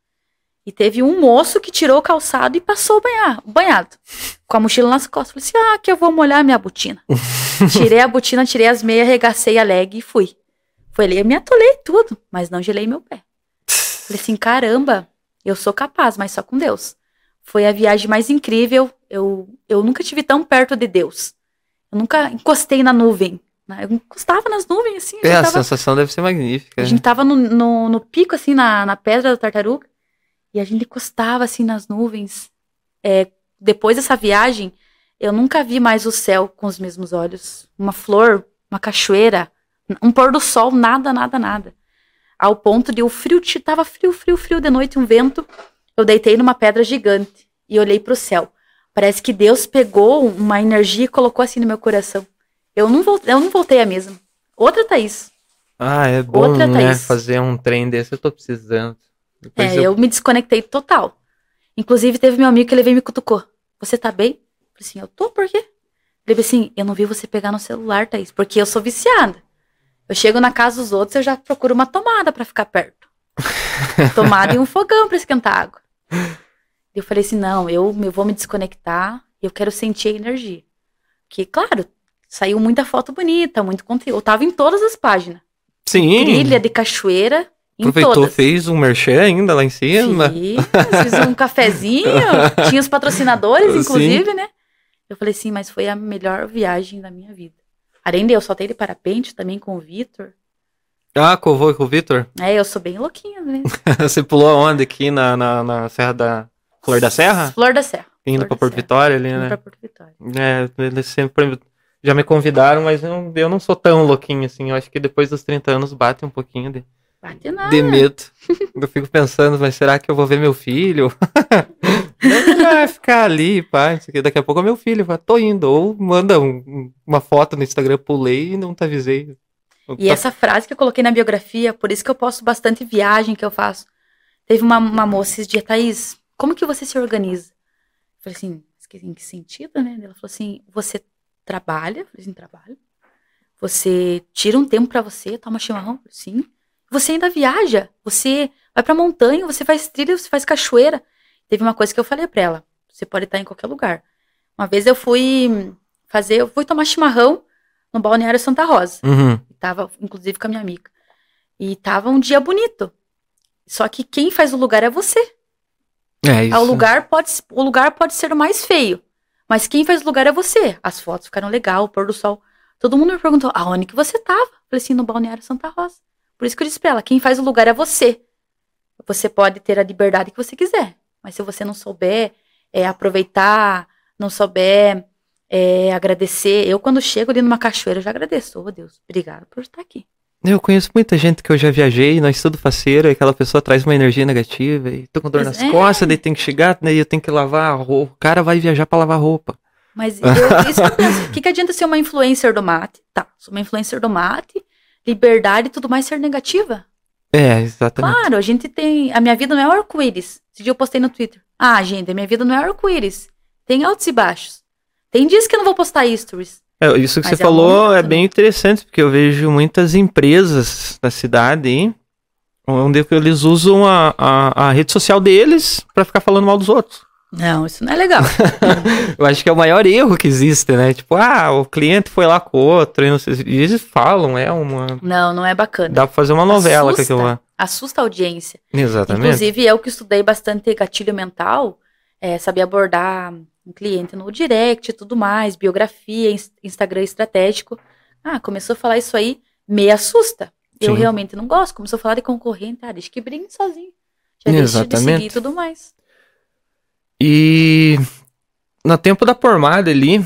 E teve um moço que tirou o calçado e passou o banha- o banhado. Com a mochila nas costas. Falei assim: ah, que eu vou molhar minha botina. tirei a botina, tirei as meias, arregacei a leg e fui. Foi ali, eu me atolei tudo, mas não gelei meu pé. Falei assim: caramba, eu sou capaz, mas só com Deus. Foi a viagem mais incrível. Eu, eu nunca tive tão perto de Deus. Eu nunca encostei na nuvem. né? Eu encostava nas nuvens, assim. É, já a tava- sensação deve ser magnífica. a gente tava no, no, no pico, assim, na, na pedra da tartaruga. E a gente encostava, assim, nas nuvens. É, depois dessa viagem, eu nunca vi mais o céu com os mesmos olhos. Uma flor, uma cachoeira, um pôr do sol, nada, nada, nada. Ao ponto de o frio, tava frio, frio, frio de noite, um vento. Eu deitei numa pedra gigante e olhei pro céu. Parece que Deus pegou uma energia e colocou assim no meu coração. Eu não voltei, eu não voltei a mesma. Outra Thaís. Ah, é bom, Outra, né? Thaís. Fazer um trem desse, eu tô precisando. Depois É, eu... me desconectei total. Inclusive, teve meu amigo que ele veio e me cutucou. Você tá bem? Eu falei assim, eu tô, por quê? Ele falou assim, eu não vi você pegar no celular, Thaís, porque eu sou viciada. Eu chego na casa dos outros, eu já procuro uma tomada pra ficar perto. tomada e um fogão pra esquentar água. E eu falei assim, não, eu, eu vou me desconectar, eu quero sentir a energia. Porque, claro, saiu muita foto bonita, muito conteúdo. Eu tava em todas as páginas. Sim. Trilha de cachoeira, Aproveitou, todas. fez um merchan ainda lá em cima. Fiz, fiz um cafezinho, tinha os patrocinadores, Sim. inclusive, né? Eu falei assim, mas foi a melhor viagem da minha vida. Além de eu soltei de parapente também com o Vitor. Ah, com o com o Vitor? É, eu sou bem louquinha, né? Você pulou aonde aqui na, na, na Serra da Flor da Serra? Flor da Serra. Indo Flor pra Porto Serra. Vitória ali, Indo né? pra Porto Vitória. É, eles sempre já me convidaram, mas eu, eu não sou tão louquinho assim. Eu acho que depois dos 30 anos bate um pouquinho de, Bate nada. de medo. eu fico pensando, mas será que eu vou ver meu filho? Não vai ficar ali, pá. não. Daqui a pouco é meu filho, fala, tô indo. Ou manda um- um- uma foto no Instagram, pulei e não te avisei. E Tá- essa frase que eu coloquei na biografia, por isso que eu posto bastante viagem que eu faço. Teve uma, uma moça esses dias, Thaís, como que você se organiza? Eu falei assim, "Mas que- em que sentido, né? Ela falou assim, você trabalha? Eu falei assim, trabalho. Você tira um tempo pra você, toma chimarrão? Sim. Você ainda viaja, você vai pra montanha, você faz trilha, você faz cachoeira. Teve uma coisa que eu falei pra ela, você pode estar em qualquer lugar. Uma vez eu fui fazer, eu fui tomar chimarrão no balneário Santa Rosa. Uhum. Tava, inclusive, com a minha amiga. E tava um dia bonito. Só que quem faz o lugar é você. É isso. O lugar pode, o lugar pode ser o mais feio. Mas quem faz o lugar é você. As fotos ficaram legal, o pôr do sol. Todo mundo me perguntou, aonde que você tava? Eu Falei assim, no Balneário Santa Rosa. Por isso que eu disse pra ela, quem faz o lugar é você. Você pode ter a liberdade que você quiser. Mas se você não souber é, aproveitar, não souber é, agradecer. Eu, quando chego ali numa cachoeira, eu já agradeço. Ô, Deus, obrigada por estar aqui. Eu conheço muita gente que eu já viajei, nós tudo faceiro, e aquela pessoa traz uma energia negativa, e tô com dor Mas nas é. costas, daí tem que chegar, daí eu tenho que lavar a roupa. O cara vai viajar pra lavar roupa. Mas eu, isso que eu penso. O que, que adianta ser uma influencer do mate? Tá, sou uma influencer do mate, liberdade e tudo mais ser negativa? É, exatamente. Claro, a gente tem. A minha vida não é arco-íris. Esse dia eu postei no Twitter. Ah, gente, a minha vida não é arco-íris. Tem altos e baixos. Tem dias que eu não vou postar stories. É, isso que você é falou é né? bem interessante, porque eu vejo muitas empresas na cidade aí, onde eles usam a, a, a rede social deles pra ficar falando mal dos outros. Não, isso não é legal. Eu acho que é o maior erro que existe, né? Tipo, ah, o cliente foi lá com outro, e não sei, eles falam, é uma. não, não é bacana. Dá pra fazer uma novela com Assusta. aquilo lá. Assusta a audiência. Exatamente. Inclusive, eu que estudei bastante gatilho mental, é, sabia abordar um cliente no direct e tudo mais, biografia, ins- Instagram estratégico. Ah, começou a falar isso aí, me assusta. Eu Sim. realmente não gosto. Começou a falar de concorrente, ah, deixa que brigue sozinho. Já deixa de Exatamente. seguir e tudo mais. E no tempo da formada ali,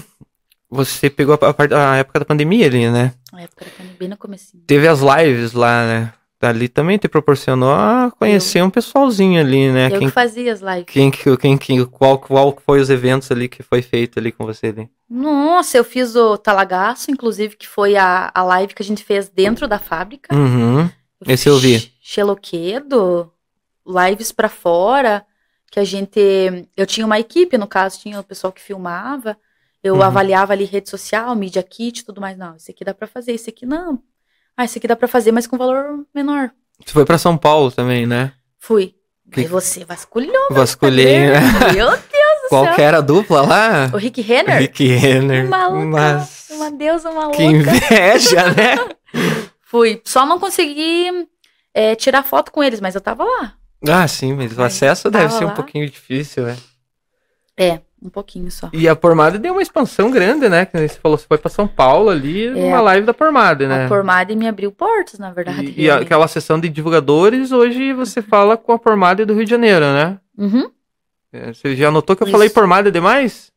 você pegou a, parte- a época da pandemia ali, né? Na época era quando- bem no comecinho. Teve as lives lá, né? Ali também te proporcionou a conhecer um pessoalzinho ali, né? eu Quem, que fazia as lives. quem, que- quem, quem, qual, qual foi os eventos ali que foi feito ali com você ali? Nossa, eu fiz o Talagaço, inclusive, que foi a, a live que a gente fez dentro da fábrica. Uhum. Esse eu vi. Xeloquedo, lives pra fora, que a gente. Eu tinha uma equipe, no caso, tinha o pessoal que filmava. Eu Uhum. avaliava ali rede social, media kit e tudo mais. Não, esse aqui dá pra fazer, esse aqui não. Ah, esse aqui dá pra fazer, mas com valor menor. Você foi pra São Paulo também, né? Fui. Que- Aí você vasculhou. Vasculhei, né? Meu Deus do Qual céu. que era a dupla lá? O Rick Renner? Rick Renner. Maluca. Mas Uma deusa maluca. que inveja, né? Fui. Só não consegui é, tirar foto com eles, mas eu tava lá. Ah, sim, mas o acesso deve ser um lá. pouquinho difícil, né? É, um pouquinho só. E a Pormada deu uma expansão grande, né? Que você falou, você foi pra São Paulo ali, numa live da Pormada, né? É. A Pormade me abriu portas, na verdade. E, e aquela sessão de divulgadores, hoje você fala com a Pormada do Rio de Janeiro, né? Uhum, É, Você já notou que eu Isso. falei Pormada demais?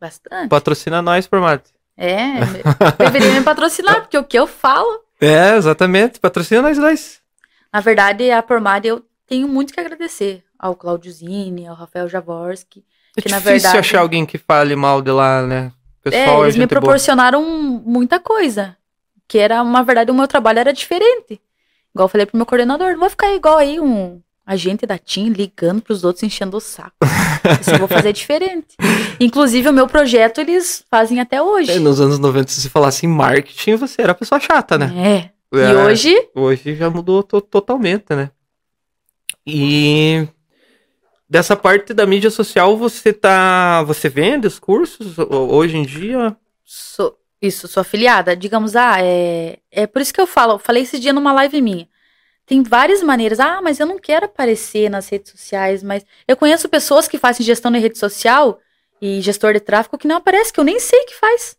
bastante. Patrocina nós, Pormada. É, deveria me patrocinar, porque o que eu falo. É, exatamente. Patrocina nós dois. Na verdade, a Pormade eu tenho muito que agradecer ao Claudio Zini, ao Rafael Javorski. É Que, na difícil verdade- achar alguém que fale mal de lá, né? O É, Pessoal, é, eles me gente boa. proporcionaram muita coisa. Que era, na verdade, o meu trabalho era diferente. Igual eu falei pro meu coordenador, não vou ficar igual aí um agente da TIM ligando pros outros enchendo o saco. Isso eu vou fazer diferente. Inclusive, o meu projeto eles fazem até hoje. É, nos anos 90, se você falasse em marketing, você era a pessoa chata, né? É. E É, hoje, Hoje já mudou to- totalmente, né? E dessa parte da mídia social, você tá. Você vende os cursos ho- hoje em dia? sou, isso, sou afiliada. Digamos, ah, é, é por isso que eu falo, eu falei esse dia numa live minha. Tem várias maneiras. Ah, mas eu não quero aparecer nas redes sociais, mas eu conheço pessoas que fazem gestão na rede social e gestor de tráfego que não aparece, que eu nem sei que faz.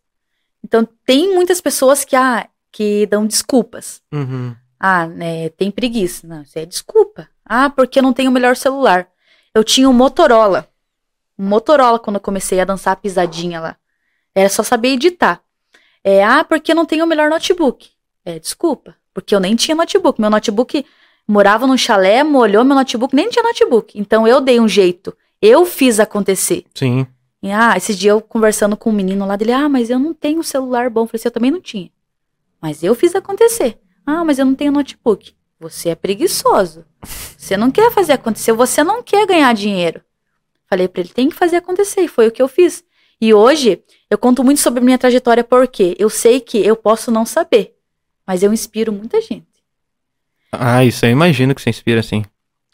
Então, tem muitas pessoas que, ah, que dão desculpas. Uhum. Ah, né, tem preguiça. Não, isso é desculpa. Ah, porque eu não tenho o melhor celular. Eu tinha um Motorola. Um Motorola quando eu comecei a dançar a pisadinha lá. Era só saber editar. É, ah, porque eu não tenho o melhor notebook. É, desculpa. Porque eu nem tinha notebook. Meu notebook morava num chalé, molhou meu notebook, nem tinha notebook. Então eu dei um jeito. Eu fiz acontecer. Sim. E, ah, esses dias eu conversando com um menino lá dele, ah, mas eu não tenho celular bom. Eu falei assim, eu também não tinha. Mas eu fiz acontecer. Ah, mas eu não tenho notebook. Você é preguiçoso. Você não quer fazer acontecer, você não quer ganhar dinheiro. Falei pra ele, tem que fazer acontecer. E foi o que eu fiz. E hoje, eu conto muito sobre minha trajetória porque eu sei que eu posso não saber. Mas eu inspiro muita gente. Ah, isso eu imagino que você inspira assim.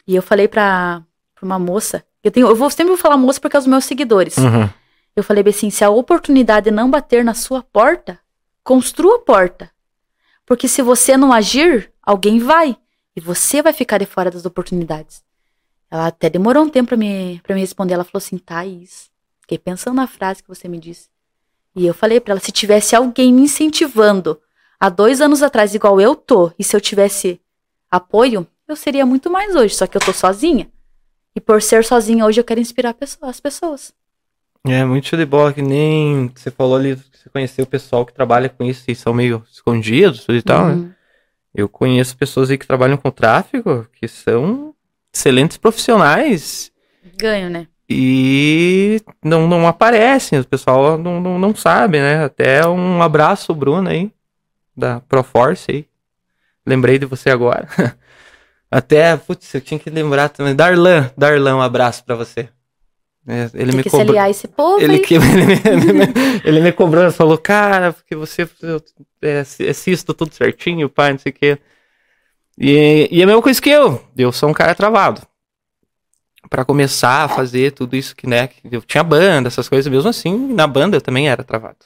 E eu falei pra, pra uma moça, eu, tenho, eu vou sempre vou falar moça porque é os meus seguidores. Uhum. Eu falei assim: se a oportunidade não bater na sua porta, construa a porta. Porque se você não agir, alguém vai. E você vai ficar de fora das oportunidades. Ela até demorou um tempo pra me, pra me responder. Ela falou assim: Thaís, fiquei pensando na frase que você me disse. E eu falei pra ela: se tivesse alguém me incentivando há dois anos atrás, igual eu tô, e se eu tivesse apoio, eu seria muito mais hoje. Só que eu tô sozinha. E por ser sozinha hoje, eu quero inspirar as pessoas. É muito show de bola, que nem você falou ali, que você conheceu o pessoal que trabalha com isso e são meio escondidos e tal, né? Eu conheço pessoas aí que trabalham com tráfego que são excelentes profissionais Ganho, né? e não, não aparecem, o pessoal não, não, não sabe, né? Até um abraço, Bruno, aí, da Proforce aí. Lembrei de você agora. Até, putz, eu tinha que lembrar também. Darlan, Darlan, um abraço pra você. É, ele Tem me que se cobrou. aliar esse povo Ele, que, ele, me, ele, me, ele me cobrou, ele falou, cara, porque você é, assisto tudo certinho, pai, não sei o quê. E, e é a mesma coisa que eu. Eu sou um cara travado. Pra começar a fazer tudo isso que, né, que eu tinha banda, essas coisas, mesmo assim, na banda eu também era travado.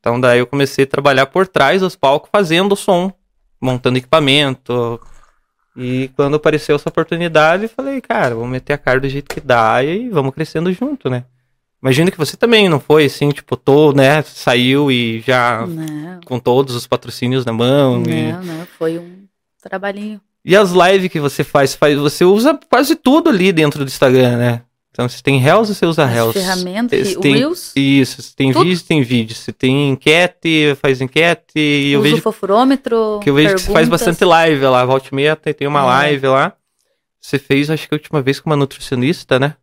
Então daí eu comecei a trabalhar por trás dos palcos, fazendo som, montando equipamento. E quando apareceu essa oportunidade, falei, cara, vamos meter a cara do jeito que dá e vamos crescendo junto, né? Imagino que você também não foi assim, tipo, tô, né, saiu e já Não, com todos os patrocínios na mão. E, não, não. Foi um trabalhinho. e as lives que você faz, faz, você usa quase tudo ali dentro do Instagram, né? Então, se tem Reels, você usa As Reels. ferramentas, o tem- Reels, Isso, se tem Tudo. vídeo, tem vídeo. Se tem enquete, faz enquete. E eu vejo fofurômetro, que eu vejo que você faz perguntas. bastante live lá. Volte meia, tem uma É. live lá. Você fez, acho que a última vez com uma nutricionista, né?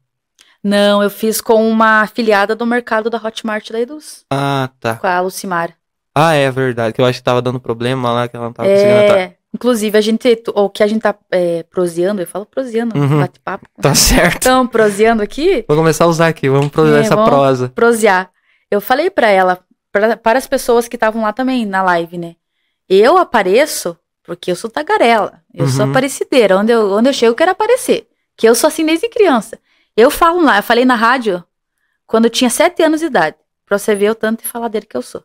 Não, eu fiz com uma afiliada do mercado da Hotmart da Eduz, Ah, tá. com a Lucimar. Ah, é verdade. Que eu acho que tava dando problema lá, que ela não tava conseguindo entrar. Inclusive, a gente, o que a gente tá é, proseando, eu falo proseando, Uhum. bate-papo. Tá certo. Então, proseando aqui, Vou começar a usar aqui. Vamos prosar É, essa vamos- prosa. prosear. Eu falei pra ela, pra- para as pessoas que estavam lá também na live, né? Eu apareço porque eu sou tagarela. Eu sou Uhum. aparecideira. Onde eu, onde eu chego, eu quero aparecer. Que eu sou assim desde criança. Eu falo lá, eu falei na rádio quando eu tinha sete anos de idade. Pra você ver o tanto de faladeira que eu sou.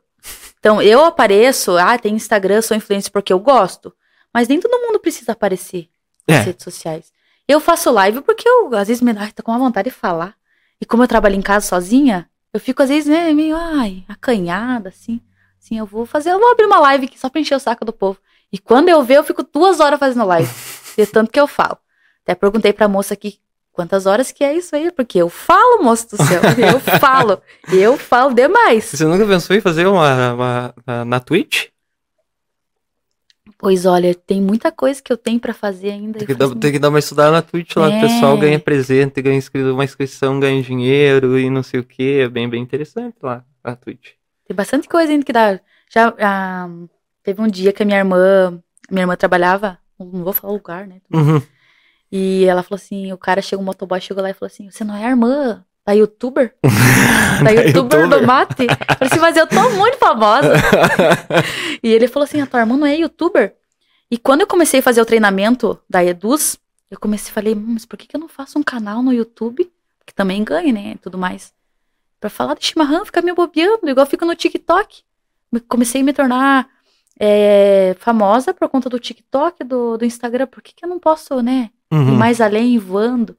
Então, eu apareço, ah, tem Instagram, sou influencer porque eu gosto. Mas nem todo mundo precisa aparecer nas É. redes sociais. Eu faço live porque eu, às vezes, me dá, tô com uma vontade de falar. E como eu trabalho em casa sozinha, eu fico, às vezes, né, meio, ai, acanhada, assim. Assim, eu vou fazer, eu vou abrir uma live aqui só pra encher o saco do povo. E quando eu ver, eu fico duas horas fazendo live. de tanto que eu falo. Até perguntei pra moça aqui quantas horas que é isso aí, porque eu falo, moço do céu. Eu falo. Eu falo demais. Você nunca pensou em fazer uma, uma- uma- na Twitch? Pois olha, tem muita coisa que eu tenho pra fazer ainda. Tem que, dar, tem que dar uma estudada na Twitch lá. O É. pessoal ganha presente, ganha inscri- uma inscrição, ganha dinheiro e não sei o que. É bem, bem interessante lá a Twitch. Tem bastante coisa ainda que dá. Já ah, teve um dia que a minha irmã, minha irmã trabalhava, não vou falar o lugar, né? Uhum. E ela falou assim, o cara chegou, um motoboy chegou lá e falou assim, você não é a irmã da youtuber? Da youtuber do mate? Eu falei assim, mas eu tô muito famosa. E ele falou assim, a tua irmã não é youtuber? E quando eu comecei a fazer o treinamento da Eduz, eu comecei a falei, hum, mas por que, que eu não faço um canal no YouTube? Que também ganha, né? e Tudo mais. Pra falar de chimarrão, ficar me bobeando, igual eu fico no TikTok. Me- Comecei a me tornar é, famosa por conta do TikTok, do, do Instagram. Por que, que eu não posso, né? ir Uhum. mais além voando?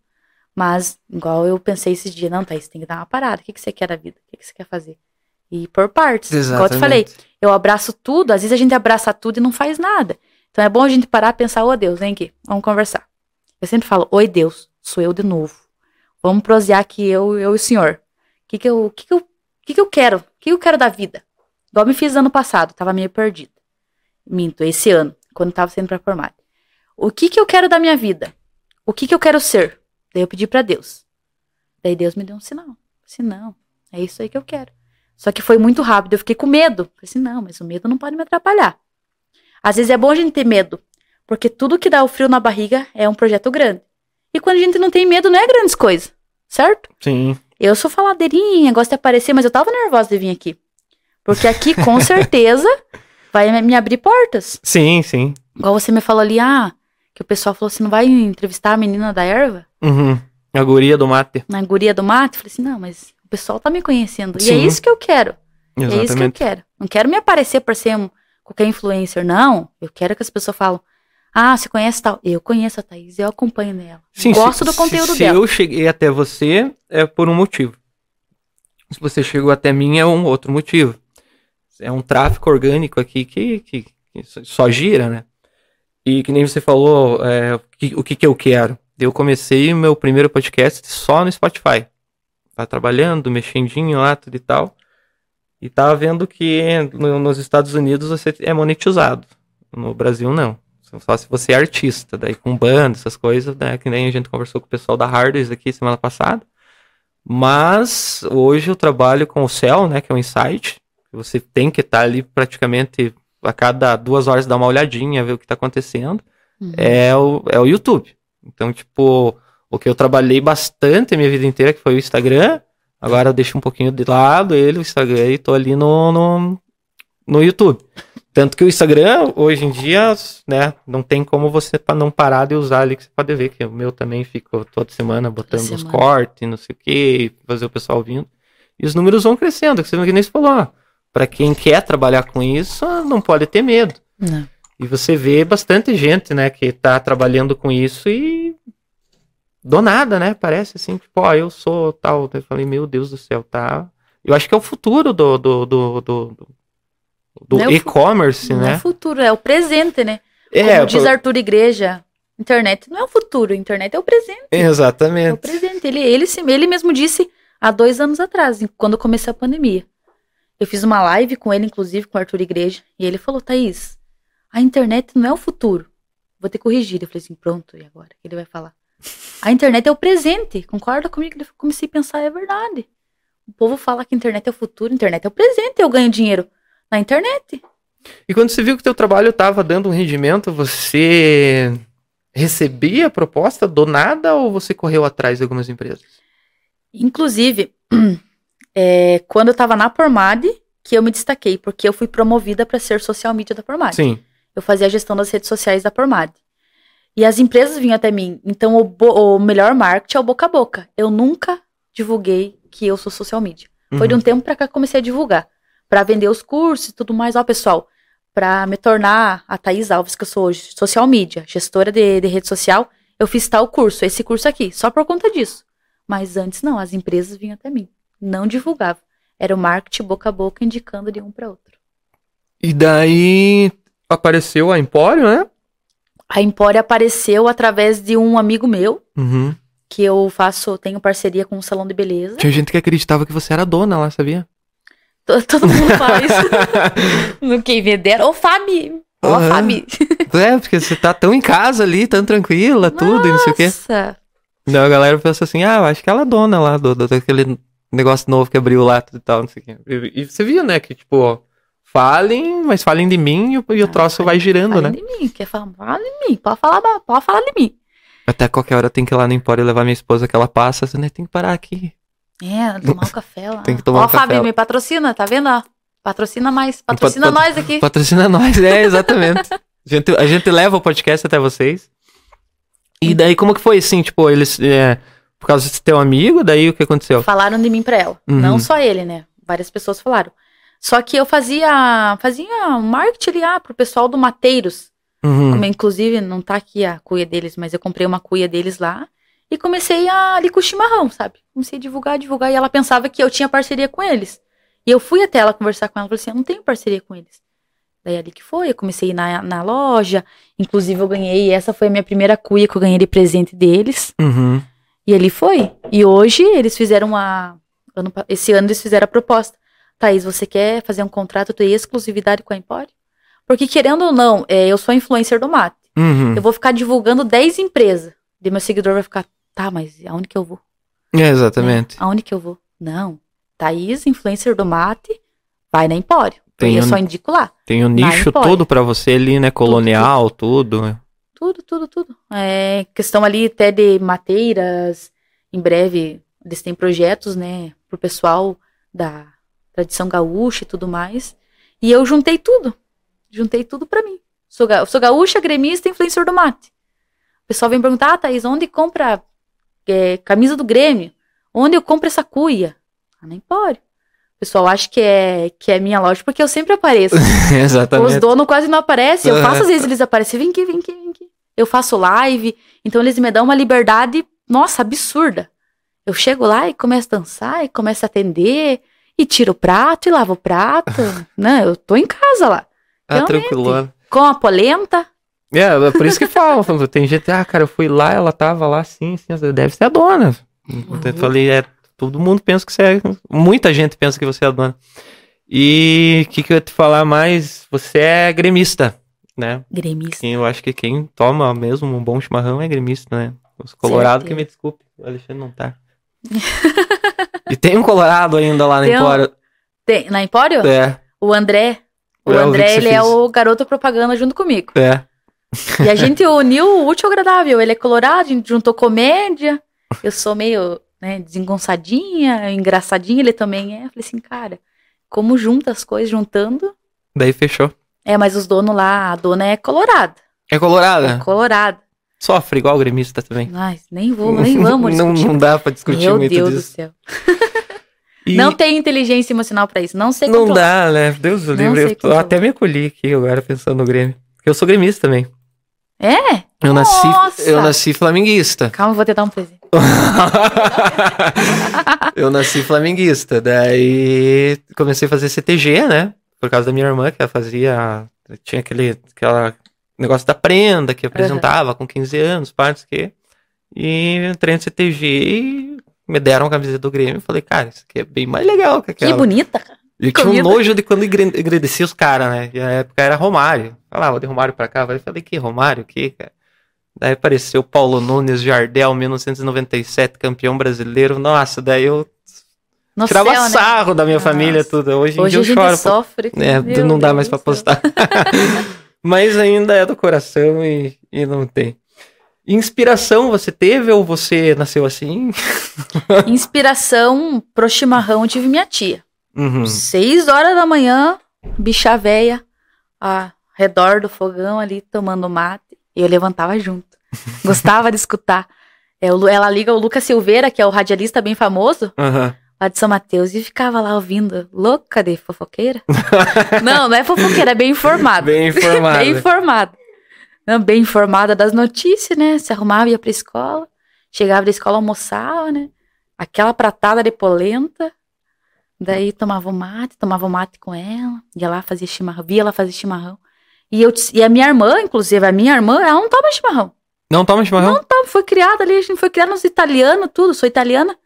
Mas, igual eu pensei esses dias, não, Thaís, tem que dar uma parada. O que, que você quer da vida? O que, que você quer fazer? E por partes. Igual eu te falei, eu abraço tudo, às vezes a gente abraça tudo e não faz nada. Então é bom a gente parar e pensar, ô Deus, vem aqui, vamos conversar. Eu sempre falo, oi Deus, sou eu de novo. Vamos prosear aqui, eu, eu e o senhor. O que que eu, o que que eu, que que eu quero? O que eu quero da vida? Igual me fiz ano passado, tava meio perdida. Minto, esse ano, quando tava sendo pra formar. O que que eu quero da minha vida? O que que eu quero ser? Daí eu pedi pra Deus. Daí Deus me deu um sinal. Se não, é isso aí que eu quero. Só que foi muito rápido, eu fiquei com medo. Falei assim, não, mas o medo não pode me atrapalhar. Às vezes é bom a gente ter medo, porque tudo que dá o frio na barriga é um projeto grande. E quando a gente não tem medo, não é grandes coisas, certo? Sim. Eu sou faladeirinha, gosto de aparecer, mas eu tava nervosa de vir aqui. Porque aqui, com certeza, vai me abrir portas. Sim, sim. Igual você me falou ali, ah, que o pessoal falou assim, não vai entrevistar a menina da erva? Uhum. A guria do mate. Na guria do mato? Eu falei assim, não, mas o pessoal tá me conhecendo. E é Sim. isso que eu quero. É isso que eu Exatamente. quero. Não quero me aparecer por ser um, qualquer influencer, não. Eu quero que as pessoas falem, ah, você conhece tal? Eu conheço a Thaís, eu acompanho nela. Sim, Gosto se- do conteúdo se, dela. Se eu cheguei até você, é por um motivo. Se você chegou até mim, é um outro motivo. É um tráfico orgânico aqui que, que, que só gira, né? E que nem você falou, é, o, que, o que eu quero. Eu comecei meu primeiro podcast só no Spotify. Tá trabalhando, mexendinho lá, tudo e tal. E tava vendo que no- nos Estados Unidos você é monetizado. No Brasil, não. Só se você é artista, daí com banda, essas coisas, né? Que nem a gente conversou com o pessoal da Hardwares aqui semana passada. Mas hoje eu trabalho com o Cell, né? Que é um insight. Você tem que estar ali praticamente a cada duas horas dar uma olhadinha, ver o que está acontecendo. Uhum. É, o, é o YouTube. Então, tipo, o que eu trabalhei bastante a minha vida inteira, que foi o Instagram. Agora eu deixo um pouquinho de lado ele, o Instagram, e tô ali no, no, no YouTube. Tanto que o Instagram, hoje em dia, né, não tem como você não parar de usar ali, que você pode ver, que o meu também fica toda semana botando semana. os cortes, não sei o que, fazer o pessoal vindo. E os números vão crescendo, que você nem se falou. Para quem quer trabalhar com isso, não pode ter medo. Não. E você vê bastante gente, né, que tá trabalhando com isso e do nada, né? Parece assim, tipo, ó, eu sou tal. Eu falei, meu Deus do céu, tá. Eu acho que é o futuro do, do, do, do, do é e-commerce, né? Não é o futuro, é o presente, né? É, Como diz Arthur Igreja, internet não é o futuro, internet é o presente. Exatamente. É o presente. Ele, ele, ele mesmo disse há dois anos atrás, quando comecei a pandemia. Eu fiz uma live com ele, inclusive, com o Arthur Igreja, e ele falou, Thaís, a internet não é o futuro. Vou ter que corrigir. Eu falei assim, pronto, e agora? O que ele vai falar? A internet é o presente. Concorda comigo? Eu comecei a pensar, é verdade. O povo fala que a internet é o futuro, a internet é o presente, eu ganho dinheiro na internet. E quando você viu que o teu trabalho estava dando um rendimento, você recebia a proposta do nada ou você correu atrás de algumas empresas? Inclusive, é, quando eu estava na Pormad, que eu me destaquei, porque eu fui promovida para ser social media da Pormad. Sim. Eu fazia a gestão das redes sociais da Pormad. E as empresas vinham até mim. Então, o, o, melhor marketing é o boca a boca. Eu nunca divulguei que eu sou social media. Foi de um uhum. tempo para cá que comecei a divulgar para vender os cursos e tudo mais. Ó, pessoal, para me tornar a Thaís Alves, que eu sou hoje, social media, gestora de, de rede social, eu fiz tal curso, esse curso aqui, só por conta disso. Mas antes não, as empresas vinham até mim. Não divulgava. Era o marketing boca a boca indicando de um para outro. E daí apareceu a Empório, né? A Empório apareceu através de um amigo meu. Uhum. Que eu faço, tenho parceria com um salão de beleza. Tinha gente que acreditava que você era dona lá, sabia? Todo mundo faz. no quem vender. Ô, Fabi! Ó, uhum. Fabi. É, porque você tá tão em casa ali, tão tranquila, tudo, Nossa. e não sei o quê. Não, a galera pensa assim, ah, eu acho que ela é dona lá do, do, daquele negócio novo que abriu lá e tal, não sei o quê. E, e, você viu, né, que tipo, ó, falem, mas falem de mim e, o, e o ah, troço vai girando, falem né? de mim, quer falar, fala de mim, pode falar, pode falar de mim. Até qualquer hora tem que ir lá no Empório levar minha esposa que ela passa, você né, tem que parar aqui. É, tomar um café lá. Tem que tomar Ó, um Fábio, café. me patrocina, tá vendo? Ó, patrocina mais. Patrocina pat nós aqui. Patrocina nós, é, exatamente. a, gente, a gente leva o podcast até vocês. E daí, como que foi assim? Tipo, eles. É, por causa de teu amigo, daí o que aconteceu? Falaram de mim pra ela. Uhum. Não só ele, né? Várias pessoas falaram. Só que eu fazia. Fazia marketing ah, pro pessoal do Mateiros. Uhum. Como, inclusive, não tá aqui a cuia deles, mas eu comprei uma cuia deles lá. E comecei a ali com o chimarrão, sabe? Comecei a divulgar, divulgar. E ela pensava que eu tinha parceria com eles. E eu fui até ela conversar com ela. Falei assim: eu não tenho parceria com eles. Daí ali que foi. Eu comecei na, na loja. Inclusive, eu ganhei. Essa foi a minha primeira cuia que eu ganhei de presente deles. Uhum. E ali foi. E hoje eles fizeram uma. Ano, esse ano eles fizeram a proposta. Thaís, você quer fazer um contrato de exclusividade com a Empório? Porque, querendo ou não, é, eu sou influencer do mate. Uhum. Eu vou ficar divulgando 10 empresas. E meu seguidor vai ficar, Tá, mas aonde que eu vou? É, exatamente. Né? Aonde que eu vou? Não. Thaís, influencer do mate, vai na Empório. Tem eu um, só indico lá. Tem o um nicho todo para você ali, né? Colonial, tudo. Tudo, né? Tudo, tudo. tudo. É questão ali até de mateiras. Em breve, eles têm projetos, né? Pro pessoal da tradição gaúcha e tudo mais. E eu juntei tudo. Juntei tudo para mim. Sou, ga sou gaúcha, gremista e influencer do mate. O pessoal vem perguntar, ah, Thaís, onde compra é, camisa do Grêmio. Onde eu compro essa cuia? Ah, no Empório. O pessoal acha que é, que é minha loja porque eu sempre apareço. Exatamente. Os donos quase não aparecem. Eu faço, às vezes eles aparecem. Vem aqui, vem aqui, vem aqui. Eu faço live. Então eles me dão uma liberdade, nossa, absurda. Eu chego lá e começo a dançar e começo a atender. E tiro o prato e lavo o prato. Não, eu tô em casa lá. Ah, tranquilo. Com a polenta. É, é por isso que falam. Tem gente, ah, cara, eu fui lá, ela tava lá assim, assim, deve ser a dona. Uhum. Eu falei, é, todo mundo pensa que você é. Muita gente pensa que você é a dona. E o que, que eu ia te falar mais? Você é gremista. Né? Gremista. Quem- eu acho que quem toma mesmo um bom chimarrão é gremista, né? Os colorados que me desculpe, o Alexandre não tá. e tem um colorado ainda lá na Tem um- Empório. Tem, na Empório? É, O André. O É, eu André, ele é o garoto propaganda junto comigo. é. E a gente uniu o útil ao agradável. Ele é colorado, a gente juntou comédia. Eu sou meio, né, desengonçadinha, engraçadinha, ele também é. Eu falei assim, cara, como junta as coisas, juntando. Daí fechou. É, mas os donos lá, a dona é colorada. É É colorada? colorada. Sofre igual o gremista também. Mas nem vou, nem vamos não, discutir. não dá pra discutir Meu muito Deus do disso. céu. E Não tem inteligência emocional pra isso. Não sei não controlar. dá, né? Deus do livre. Eu até me acolhi aqui agora pensando no Grêmio. Porque eu sou gremista também. É? Eu nasci, Nossa! eu nasci flamenguista. Calma, vou tentar um presente. eu nasci flamenguista. Daí comecei a fazer CTG, né? Por causa da minha irmã, que ela fazia. Tinha aquele aquela negócio da prenda que apresentava com 15 anos, partes que. E entrei no CTG e me deram a camiseta do Grêmio. e Falei, cara, isso aqui é bem mais legal que Que aquela. bonita, cara. E tinha um nojo de quando agradecia os caras, né? E na época era Romário. Falava de Romário pra cá. Eu falei, que Romário? Que, cara? Daí apareceu Paulo Nunes, Jardel, 1997, campeão brasileiro. Nossa, daí eu No tirava céu, né? sarro da minha Nossa. família, tudo. Hoje Hoje a gente choro. sofre. É, Meu não dá Deus mais céu. postar. Mas ainda é do coração e, e não tem. Inspiração você teve ou você nasceu assim? Inspiração pro chimarrão eu tive minha tia. Uhum. Seis horas da manhã, bicha véia, ao redor do fogão ali, tomando mate. E eu levantava junto. Gostava de escutar. É, ela liga o Lucas Silveira, que é o radialista bem famoso, Aham. Lá de São Mateus, e ficava lá ouvindo, louca de fofoqueira. não, não é fofoqueira, é bem informada. Bem informado. Bem informada. Não, bem informada das notícias, né? Se arrumava, ia pra escola. Chegava da escola, almoçava, né? Aquela pratada de polenta. Daí tomava o mate, tomava o mate com ela. Ia lá, fazia chimarrão. Via ela fazer chimarrão. E, eu, e a minha irmã, inclusive, a minha irmã, ela não toma chimarrão. Não toma chimarrão? Não toma, foi criada ali, a gente foi criada nos italianos, tudo. Sou italiana.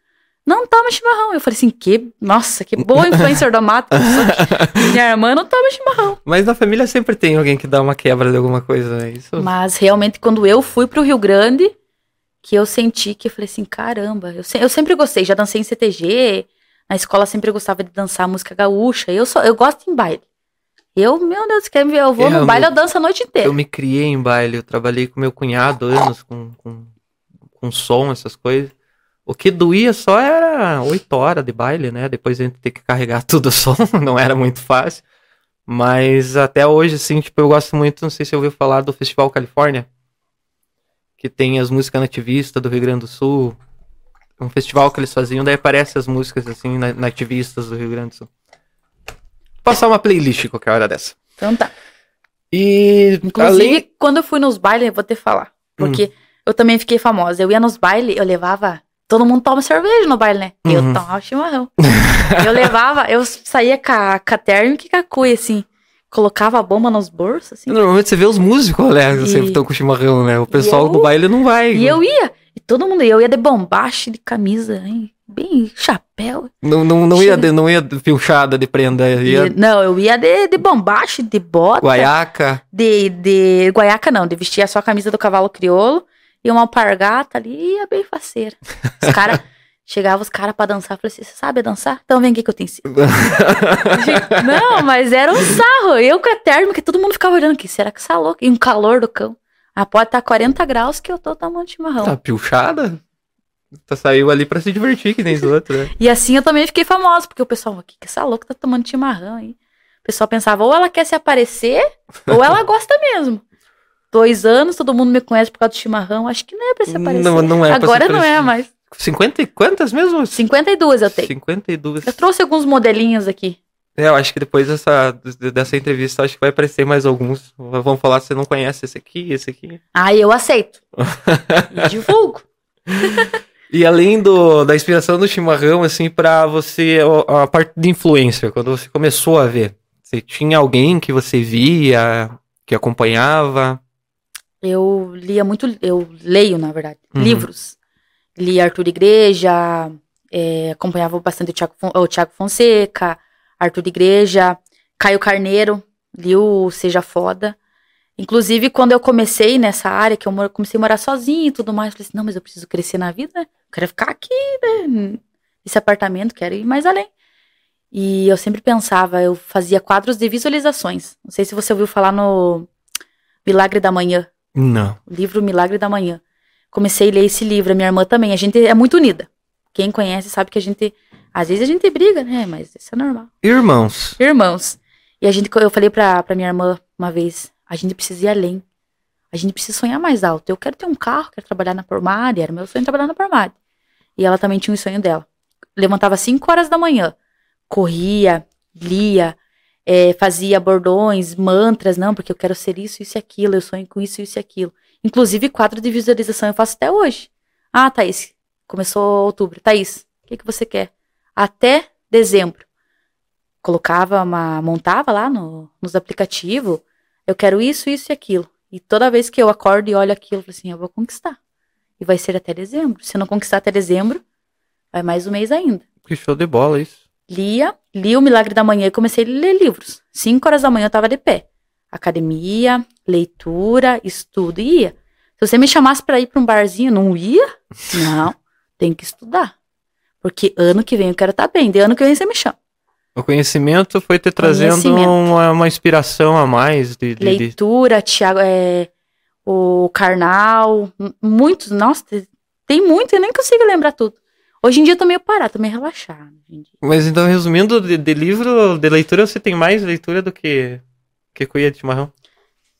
Não toma chimarrão. Eu falei assim, que, nossa, que boa influencer da mata. minha irmã não toma chimarrão. Mas na família sempre tem alguém que dá uma quebra de alguma coisa, né? Isso. Mas realmente, quando eu fui pro Rio Grande, que eu senti que eu falei assim, caramba, eu, se- eu sempre gostei, já dancei em CTG, na escola sempre gostava de dançar música gaúcha. Eu só, eu gosto em baile. Eu, meu Deus, quer ver? Eu vou É, no eu baile, me- eu danço a noite inteira. Eu me criei em baile, eu trabalhei com meu cunhado anos com, com, com som, essas coisas. O que doía só era oito horas de baile, né? Depois a gente ter que carregar tudo o som, não era muito fácil. Mas até hoje, assim, tipo, eu gosto muito, não sei se você ouviu falar do Festival Califórnia, que tem as músicas nativistas do Rio Grande do Sul. Um festival que eles faziam, daí aparecem as músicas, assim, na- nativistas do Rio Grande do Sul. Vou passar uma playlist qualquer hora dessa. Então tá. E Inclusive, além... Hum. quando eu fui nos bailes, eu vou te falar. Porque eu também fiquei famosa. Eu ia nos bailes, eu levava. Todo mundo toma cerveja no baile, né? Eu Uhum. tomava chimarrão. eu levava, eu saía com a, com a térmica e com a cuia, assim. Colocava a bomba nos bolsos, assim. Normalmente você vê os músicos, né? E- Sempre estão com chimarrão, né? O pessoal eu- do baile não vai. E eu ia. E todo mundo ia. Eu ia de bombache, de camisa, hein? bem chapéu. Não, não, não, ia, de, não ia de pilchada de prenda, ia não, eu ia de, de bombache, de bota. guaiaca. De, de guaiaca não, de vestir só a camisa do cavalo crioulo e uma alpargata ali, e ia bem faceira. Os caras, chegava os caras pra dançar, eu falei assim, você sabe dançar? Então vem aqui que eu te ensino. não, mas era um sarro, eu com a térmica, todo mundo ficava olhando, que será que é louco? E um calor do cão. Ah, pode estar 40 graus que eu tô tomando chimarrão. Tá pilchada? Tu saiu ali pra se divertir, que nem os outros, né? E assim eu também fiquei famosa, porque o pessoal, o que que essa louca tá tomando chimarrão aí? O pessoal pensava, ou ela quer se aparecer, ou ela gosta mesmo. Dois anos, todo mundo me conhece por causa do chimarrão, acho que não é pra se aparecer. Não, não é Agora não é mais. 50 e quantas mesmo? 52 eu tenho. 52. Eu trouxe alguns modelinhos aqui. É, eu acho que depois dessa, dessa entrevista, acho que vai aparecer mais alguns. Vão falar se você não conhece esse aqui, esse aqui. Aí eu aceito. e divulgo. E além do, da inspiração do chimarrão, assim, pra você, a parte de influência, quando você começou a ver, você tinha alguém que você via, que acompanhava? Eu lia muito, eu leio, na verdade, Uhum. livros. Li Arthur Igreja, é, acompanhava bastante o Thiago, Fon- o Thiago Fonseca, Arthur Igreja, Caio Carneiro, li o Seja Foda. Inclusive, quando eu comecei nessa área, que eu comecei a morar sozinha e tudo mais, falei assim, não, mas eu preciso crescer na vida, né? Eu quero ficar aqui, né? Nesse apartamento, quero ir mais além. E eu sempre pensava, eu fazia quadros de visualizações. Não sei se você ouviu falar no Milagre da Manhã, Não. o livro Milagre da Manhã. Comecei a ler esse livro, a minha irmã também. A gente é muito unida. Quem conhece sabe que a gente. Às vezes a gente briga, né? Mas isso é normal. Irmãos. Irmãos. E a gente, eu falei pra, pra minha irmã uma vez: a gente precisa ir além. A gente precisa sonhar mais alto. Eu quero ter um carro, quero trabalhar na Pormari. Era meu sonho trabalhar na Pormari. E ela também tinha um sonho dela. Levantava 5 horas da manhã, corria, lia, eh, fazia bordões, mantras, não, porque eu quero ser isso, isso e aquilo, eu sonho com isso, isso e aquilo. Inclusive, quadro de visualização eu faço até hoje. Ah, Thaís, começou outubro. Thaís, o que, que você quer? Até dezembro. Colocava uma. montava lá no, nos aplicativos. Eu quero isso, isso e aquilo. E toda vez que eu acordo e olho aquilo, eu falo assim, eu vou conquistar. E vai ser até dezembro. Se eu não conquistar até dezembro, vai mais um mês ainda. Que show de bola isso. Lia, li o Milagre da Manhã e comecei a ler livros. Cinco horas da manhã eu tava de pé. Academia, leitura, estudo e ia. Se você me chamasse pra ir pra um barzinho, não ia? Não, tem que estudar. Porque ano que vem eu quero estar bem. De ano que vem você me chama. O conhecimento foi te trazendo uma, uma inspiração a mais de, de- Leitura, Tiago, é, o Karnal, m- muitos, nossa, te- tem muito, eu nem consigo lembrar tudo. Hoje em dia eu tô meio parada, tô meio dia. Mas então, resumindo, de, de livro, de leitura, você tem mais leitura do que, que cuia de chimarrão?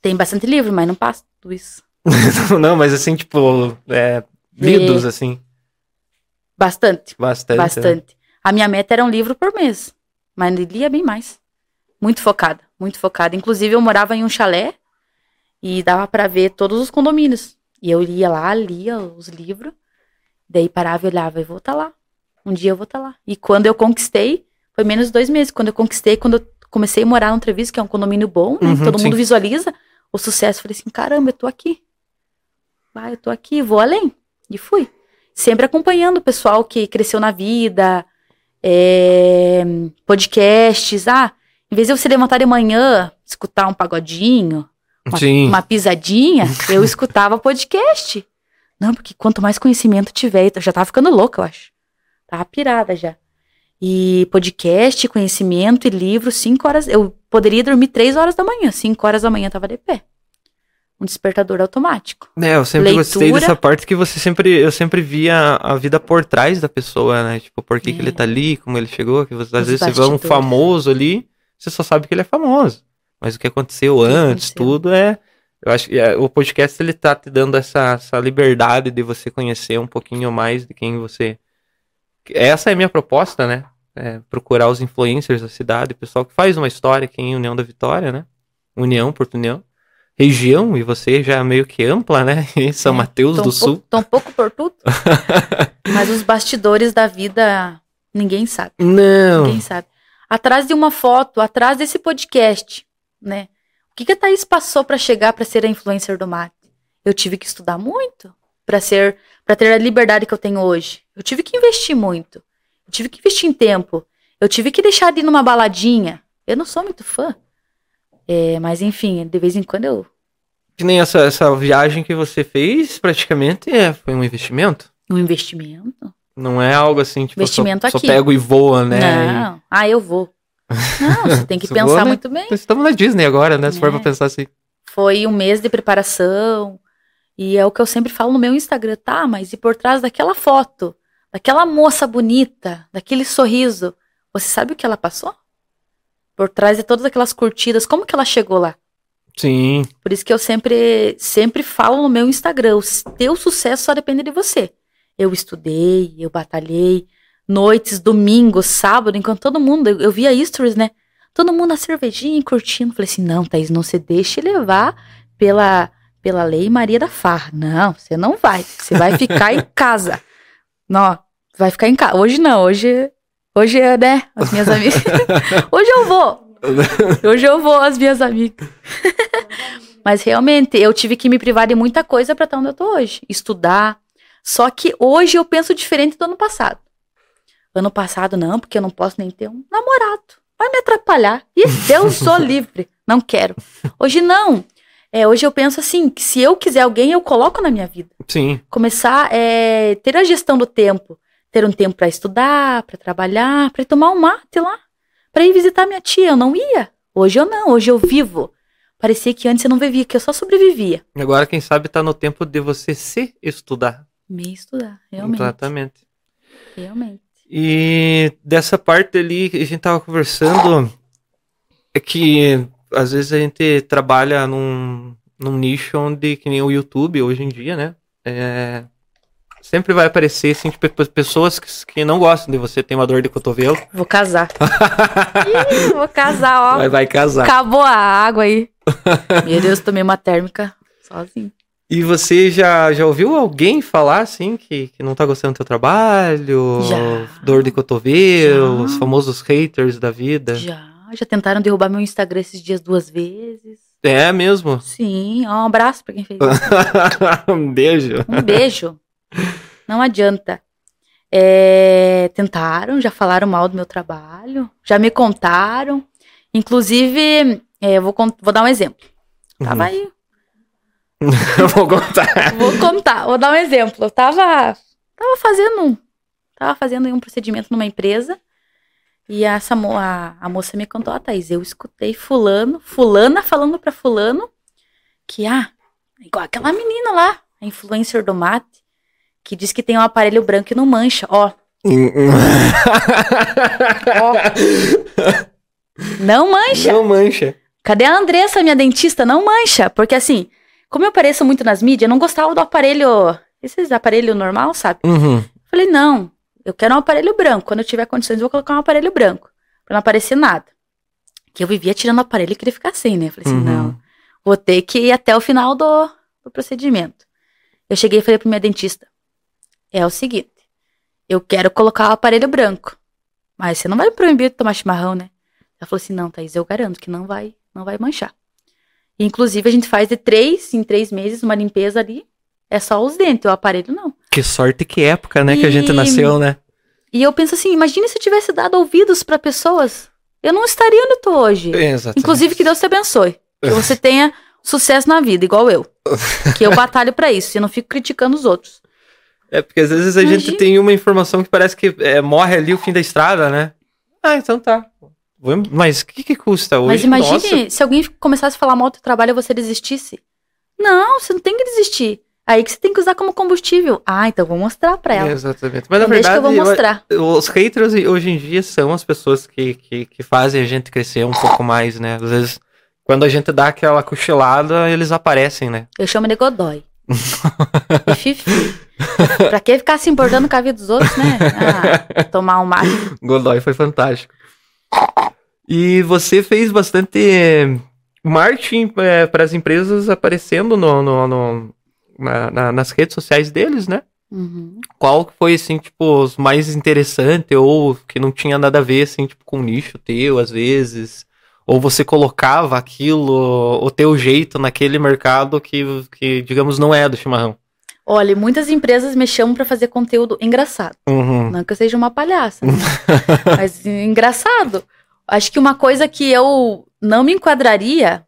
Tem bastante livro, mas não passa tudo isso. não, mas assim, tipo, é, lidos, assim, Bastante. bastante. Bastante. A minha meta era um livro por mês. Mas lia bem mais. Muito focada, muito focada. Inclusive, eu morava em um chalé e dava pra ver todos os condomínios. E eu lia lá, lia os livros. Daí parava e olhava, eu vou estar lá. Um dia eu vou estar lá. E quando eu conquistei, foi menos de dois meses. Quando eu conquistei, quando eu comecei a morar no Treviso, que é um condomínio bom, né? Uhum, todo sim. mundo visualiza o sucesso. Falei assim, caramba, eu tô aqui. Vai, eu tô aqui, vou além. E fui sempre acompanhando o pessoal que cresceu na vida, é, podcasts. Ah, em vez de eu se levantar de manhã, escutar um pagodinho, uma, uma pisadinha, eu escutava podcast. Não, porque quanto mais conhecimento tiver, eu já tava ficando louca, eu acho. Tava pirada já. E podcast, conhecimento e livro, cinco horas. Eu poderia dormir três horas da manhã, cinco horas da manhã eu tava de pé. Um despertador automático. É, eu sempre gostei Leitura. dessa parte que você sempre, eu sempre via a vida por trás da pessoa, né? Tipo, por que, que É. ele tá ali, como ele chegou, que você, às Os vezes você vê um bastidores. famoso ali, você só sabe que ele é famoso. Mas o que aconteceu que antes, aconteceu? tudo é. Eu acho que é, o podcast ele tá te dando essa, essa liberdade de você conhecer um pouquinho mais de quem você. Essa é a minha proposta, né? É procurar os influencers da cidade, o pessoal que faz uma história aqui em União da Vitória, né? União, Porto União. Região, e você já é meio que ampla, né? Em São É, Mateus do Sul. um pouco por tudo. Mas os bastidores da vida, ninguém sabe. Não. Ninguém sabe. Atrás de uma foto, atrás desse podcast, né? O que, que a Thaís passou pra chegar pra ser a influencer do mate? Eu tive que estudar muito pra ser, para ter a liberdade que eu tenho hoje. Eu tive que investir muito. Eu tive que investir em tempo. Eu tive que deixar de ir numa baladinha. Eu não sou muito fã. É, mas enfim, de vez em quando eu Que nem essa, essa viagem que você fez, praticamente, é, foi um investimento. um investimento. Não é algo assim, tipo, Investimento só, só aqui. pego e voa, né? Não. Ah, eu vou. Não, você tem que pensar né? muito bem. Estamos na Disney agora, né? Se for É. pra pensar assim. Foi um mês de preparação. E é o que eu sempre falo no meu Instagram, tá? Mas e por trás daquela foto, daquela moça bonita, daquele sorriso, você sabe o que ela passou? Por trás de todas aquelas curtidas, como que ela chegou lá? Sim. Por isso que eu sempre, sempre falo no meu Instagram, o teu sucesso só depende de você. Eu estudei, eu batalhei, noites, domingos, sábado, enquanto todo mundo, eu, eu via stories, né? Todo mundo na cervejinha, curtindo. Falei assim, não, Thaís, não se deixe levar pela, pela lei Maria da Farra. Não, você não vai. Você vai ficar em casa. Não, vai ficar em casa. Hoje não, hoje, hoje é, né, as minhas amigas. hoje eu vou. Hoje eu vou, as minhas amigas. Mas realmente, eu tive que me privar de muita coisa pra estar onde eu tô hoje. Estudar. Só que hoje eu penso diferente do ano passado. Ano passado, não, porque eu não posso nem ter um namorado. Vai me atrapalhar. E Deus sou livre. Não quero. Hoje não. É, hoje eu penso assim, que se eu quiser alguém, eu coloco na minha vida. Sim. Começar é ter a gestão do tempo, ter um tempo para estudar, para trabalhar, para tomar um mate lá, para ir visitar minha tia. Eu não ia. Hoje eu não, hoje eu vivo. Parecia que antes eu não vivia, que eu só sobrevivia. Agora, quem sabe, tá no tempo de você se estudar. Me estudar, realmente. Exatamente. Realmente. E dessa parte ali que a gente tava conversando, é que às vezes a gente trabalha num, num nicho onde, que nem o YouTube hoje em dia, né? É, sempre vai aparecer, assim, tipo, pe- pessoas que, que não gostam de você, tem uma dor de cotovelo. Vou casar. Ih, vou casar, ó. Vai, vai casar. Acabou a água aí. Meu Deus, tomei uma térmica sozinho. E você já, já ouviu alguém falar, assim, que, que não tá gostando do teu trabalho? Já. Dor de cotovelo, Já. os famosos haters da vida. Já, já tentaram derrubar meu Instagram esses dias duas vezes. É mesmo? Sim, um abraço pra quem fez isso. um beijo. Um beijo. Não adianta. É, tentaram, já falaram mal do meu trabalho, já me contaram. Inclusive, é, eu vou, vou dar um exemplo. Tava aí, Eu vou contar. vou contar, vou dar um exemplo. Eu tava, tava fazendo um, tava fazendo um procedimento numa empresa e essa mo- a, a moça me contou, ó, Thaís, eu escutei fulano, fulana falando pra fulano que, ah, igual aquela menina lá, a influencer do mate, que diz que tem um aparelho branco e não mancha, ó, não mancha. Não mancha. Cadê a Andressa, minha dentista? Não mancha. Porque assim, como eu apareço muito nas mídias, eu não gostava do aparelho. Esses aparelho normal, sabe? Uhum. Falei, não, eu quero um aparelho branco. Quando eu tiver condições, eu vou colocar um aparelho branco. Pra não aparecer nada. Que eu vivia tirando o aparelho e queria ficar sem, né? Falei assim, Uhum. não, vou ter que ir até o final do, do procedimento. Eu cheguei e falei pro minha dentista: é o seguinte, eu quero colocar o aparelho branco. Mas você não vai me proibir de tomar chimarrão, né? Ela falou assim: não, Thaís, eu garanto que não vai, não vai manchar. E, inclusive, a gente faz de três em três meses uma limpeza ali. É só os dentes, o aparelho não. Que sorte, que época, né, que a gente E- nasceu, né? E eu penso assim, imagine se eu tivesse dado ouvidos pra pessoas. Eu não estaria onde eu tô hoje. Exatamente. Inclusive, que Deus te abençoe. Que você tenha sucesso na vida, igual eu. Que eu batalho pra isso. E eu não fico criticando os outros. É porque às vezes a gente Imagina. tem uma informação que parece que é, morre ali o fim da estrada, né? Ah, então tá. Mas o que, que custa hoje? Mas imagine Nossa, se alguém começasse a falar mal do trabalho e você desistisse. Não, você não tem que desistir. Aí que você tem que usar como combustível. Ah, então vou mostrar pra ela. Exatamente. Mas na Então verdade, que eu vou mostrar. os haters hoje em dia são as pessoas que, que, que fazem a gente crescer um pouco mais, né? Às vezes, quando a gente dá aquela cochilada, eles aparecem, né? Eu chamo de Godoy. e fifi. pra que ficar se importando com a vida dos outros, né? Ah, tomar um mate. Godoy foi fantástico. E você fez bastante eh, marketing para as empresas aparecendo no, no- no- na- na- nas redes sociais deles, né? Uhum. Qual que foi, assim, tipo, os mais interessante ou que não tinha nada a ver, assim, tipo, com o nicho teu, às vezes? Ou você colocava aquilo, o teu jeito naquele mercado que, que digamos, não é do chimarrão? Olha, muitas empresas me chamam pra fazer conteúdo engraçado. Uhum. Não que eu seja uma palhaça, né? mas engraçado. Acho que uma coisa que eu não me enquadraria,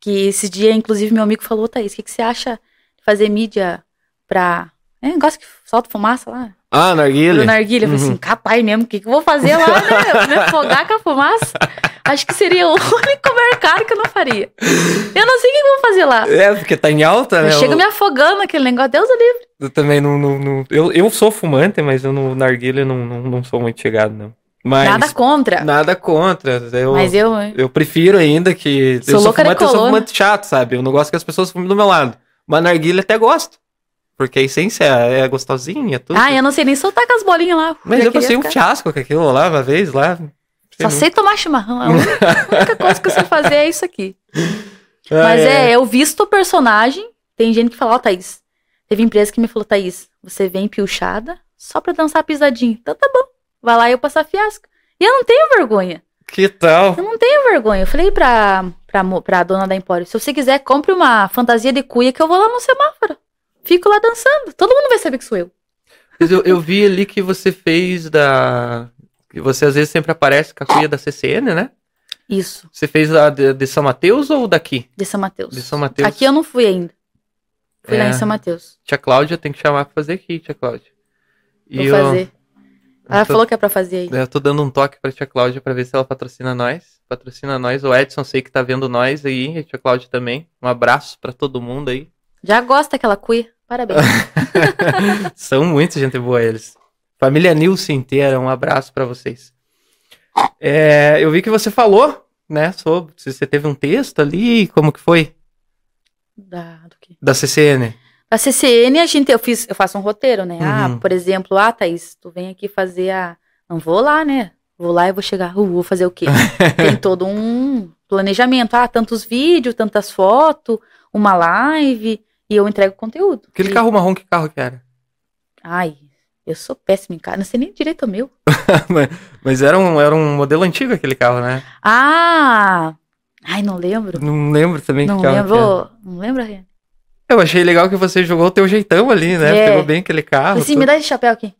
que esse dia, inclusive, meu amigo falou, Thaís, o que, que você acha de fazer mídia pra. É, negócio que solta fumaça lá. Ah, narguilha? Narguilha. Eu falei Uhum. assim, capaz mesmo, o que, que eu vou fazer lá, né? Me afogar com a fumaça? Acho que seria o único mercado que eu não faria. Eu não sei o que eu vou fazer lá. É, porque tá em alta, né? Eu chego me afogando naquele negócio, Deus o livre. Eu também não. não, não- eu, eu sou fumante, mas eu no narguilha não, não, não sou muito chegado, não. Mas Nada contra. nada contra. Eu, Mas eu. eu prefiro ainda que. Sou eu sou fumante, eu sou fumante chato, sabe? Eu não gosto que as pessoas fumem do meu lado. Mas narguilha até gosto. Porque a essência é gostosinha, tudo. Ah, eu não sei nem soltar com as bolinhas lá. Mas eu passei um ficar- fiasco com aquilo lá uma vez lá. Só sei tomar chimarrão. A única, a única coisa que eu sei fazer é isso aqui. Ah, Mas é, eu visto o personagem. Tem gente que fala, ó, Thaís. Teve empresa que me falou, Thaís, você vem piochada só pra dançar pisadinho. Então tá bom. Vai lá e eu passar fiasco. E eu não tenho vergonha. Que tal? Eu não tenho vergonha. Eu falei pra, pra, pra dona da Empório, se você quiser, compre uma fantasia de cuia que eu vou lá no semáforo. Fico lá dançando. Todo mundo vai saber que sou eu. Mas eu, eu vi ali que você fez da. Que você às vezes sempre aparece com a cuia da CCN, né? Isso, Você fez a de, de São Mateus ou daqui? de São Mateus. De São Mateus. Aqui eu não fui ainda. Fui lá É. em São Mateus. Tia Cláudia tem que chamar pra fazer aqui, tia Cláudia. Vou eu- fazer. Ela tô- falou que é pra fazer aí. Eu tô dando um toque pra tia Cláudia pra ver se ela patrocina nós. Patrocina nós. O Edson sei que tá vendo nós aí. E a tia Cláudia também. Um abraço pra todo mundo aí. Já gosta daquela cuia. Parabéns. São muita gente boa eles. Família Nilce inteira, um abraço pra vocês. É, eu vi que você falou, né, sobre se você teve um texto ali, como que foi? da, do quê? Da CCN. A CCN, a gente, eu, fiz, eu faço um roteiro, né? Ah, Uhum. por exemplo, ah, Thaís, tu vem aqui fazer a. Não vou lá, né? Vou lá e vou chegar. Uh, vou fazer o quê? Tem todo um planejamento. Ah, tantos vídeos, tantas fotos, uma live. E eu entrego conteúdo. Aquele E- carro marrom, que carro que era? Ai, eu sou péssima em carro. Não sei nem direito o meu. mas, era um, era um modelo antigo aquele carro, né? Ah! Ai, não lembro. Não lembro também Não que carro que era. lembro. Não lembro, Rê. Eu achei legal que você jogou o teu jeitão ali, né? É. Pegou bem aquele carro. Assim, tudo. me dá esse chapéu aqui.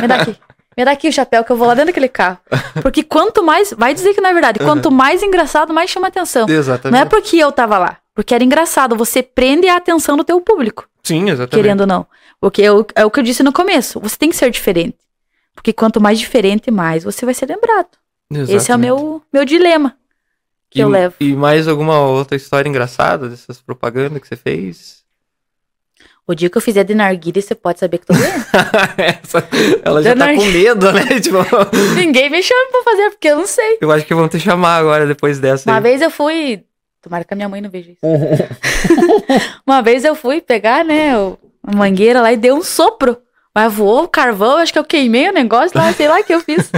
Me dá aqui. Me dá aqui o chapéu que eu vou lá dentro daquele carro. Porque quanto mais. Vai dizer que não é verdade. Quanto mais engraçado, mais chama atenção. Exatamente. Não é porque eu tava lá. Porque era engraçado. Você prende a atenção do teu público. Sim, exatamente. Querendo ou não. Porque é o, é o que eu disse no começo. Você tem que ser diferente. Porque quanto mais diferente, mais você vai ser lembrado. Esse é o Exatamente. meu, meu dilema que e, eu levo. E mais alguma outra história engraçada dessas propagandas que você fez? O dia que eu fizer de narguilha, você pode saber que tô doendo. Essa- ela já tá com medo, né? Tipo, Ninguém me chama pra fazer, porque eu não sei. eu acho que vão te chamar agora depois dessa. Uma aí. vez eu fui. Tomara que a minha mãe não veja isso. Uma vez eu fui pegar, né, a mangueira lá e dei um sopro. Mas voou o carvão, acho que eu queimei o negócio lá, sei lá o que eu fiz.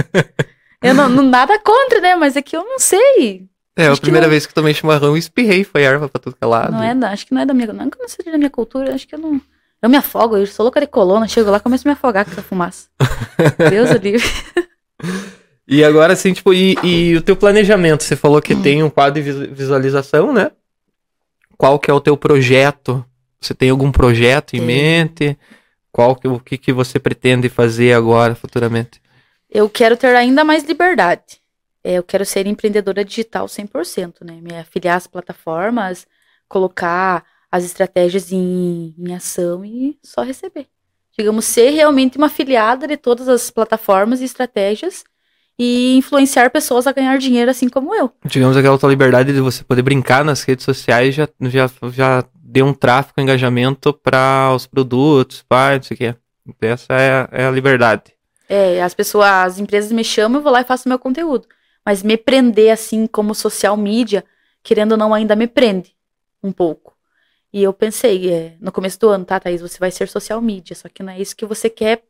Eu não, não- nada contra, né? Mas é que eu não sei. É, a acho que primeira não- vez que tomei chimarrão, espirrei, foi erva pra tudo que é lado. Não é da, acho que não é da minha. Não não seja da minha cultura, acho que eu não. Eu me afogo, eu sou louca de coluna, chego lá e começo a me afogar com essa fumaça. Deus o livre. E agora, assim, tipo, e, e o teu planejamento? Você falou Hum. que tem um quadro de vis- visualização, né? Qual que é o teu projeto? Você tem algum projeto em mente? Qual que, o que, que você pretende fazer agora, futuramente? Eu quero ter ainda mais liberdade. É, eu quero ser empreendedora digital 100%, né? Me afiliar às plataformas, colocar as estratégias em, em ação e só receber. Digamos, ser realmente uma afiliada de todas as plataformas e estratégias e influenciar pessoas a ganhar dinheiro assim como eu. Digamos aquela tua liberdade de você poder brincar nas redes sociais já, já, já deu um tráfego, um engajamento para os produtos, para não sei o quê. Essa é, a- é a liberdade. É, as pessoas, as empresas me chamam, eu vou lá e faço meu conteúdo. Mas me prender assim como social media, querendo ou não, ainda me prende um pouco. E eu pensei, é, no começo do ano, tá, Thaís, você vai ser social media, só que não é isso que você quer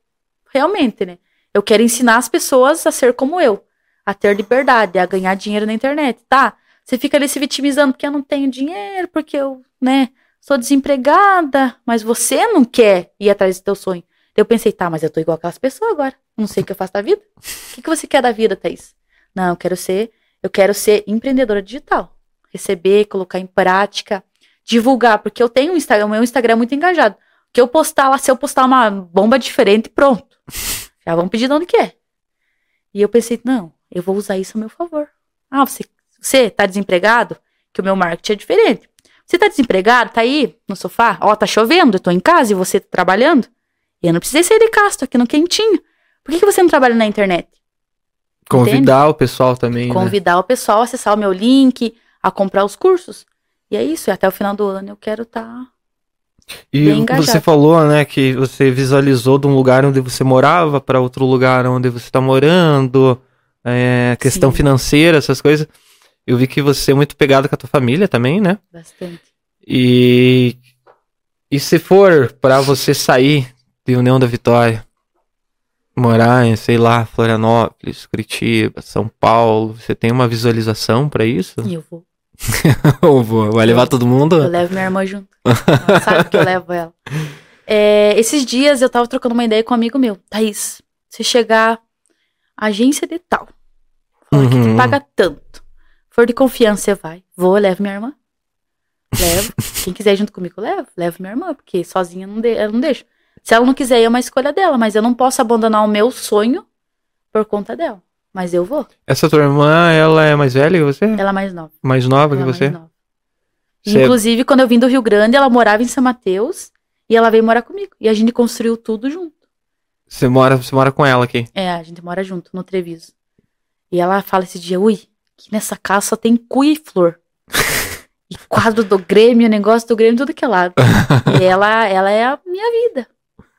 realmente, né? Eu quero ensinar as pessoas a ser como eu, a ter liberdade, a ganhar dinheiro na internet, tá? Você fica ali se vitimizando porque eu não tenho dinheiro, porque eu, né, sou desempregada, mas você não quer ir atrás do teu sonho. Eu pensei, tá, mas eu tô igual aquelas pessoas agora. Não sei o que eu faço da vida. O que, que você quer da vida, Thaís? Não, eu quero ser, eu quero ser empreendedora digital. Receber, colocar em prática, divulgar, porque eu tenho um Instagram, o meu Instagram é muito engajado. Que eu postar lá, se eu postar uma bomba diferente, pronto. Já vão pedir de onde que é. E eu pensei, não, eu vou usar isso a meu favor. Ah, você, você tá desempregado? Que o meu marketing é diferente. Você tá desempregado? Tá aí no sofá? Ó, tá chovendo, eu tô em casa e você tá trabalhando? Eu não precisei sair de casa, tô aqui no quentinho. Por que, que você não trabalha na internet? Convidar o pessoal também, né? Convidar o pessoal a acessar o meu link, a comprar os cursos. E é isso, e até o final do ano eu quero tá estar. E bem engajado. você falou, né, que você visualizou de um lugar onde você morava para outro lugar onde você está morando, é, questão Sim. financeira, essas coisas. Eu vi que você é muito pegado com a tua família também, né? Bastante. E e se for para você sair de União da Vitória, morar em, sei lá, Florianópolis, Curitiba, São Paulo, você tem uma visualização para isso? E eu vou. Ou vou- vai levar todo mundo? Eu levo minha irmã junto. Ela sabe que eu levo ela. É, esses dias eu tava trocando uma ideia com um amigo meu. Thaís, se chegar agência de tal, fala que Uhum. te paga tanto. For de confiança, você vai. Vou, eu levo minha irmã. Levo. Quem quiser junto comigo, eu levo. Levo minha irmã, porque sozinha não de, eu não deixo. Se ela não quiser, é uma escolha dela, mas eu não posso abandonar o meu sonho por conta dela. Mas eu vou. Essa tua irmã, ela é mais velha que você? Ela é mais nova. Mais nova Ela que é você? mais nova. Você- Inclusive, quando eu vim do Rio Grande, ela morava em São Mateus e ela veio morar comigo. E a gente construiu tudo junto. Você mora, você mora com ela aqui. É, a gente mora junto, no Treviso. E ela fala esse dia, ui, que nessa casa só tem cuia e flor. e quadro do Grêmio, negócio do Grêmio, tudo que é lado. e ela, ela é a minha vida.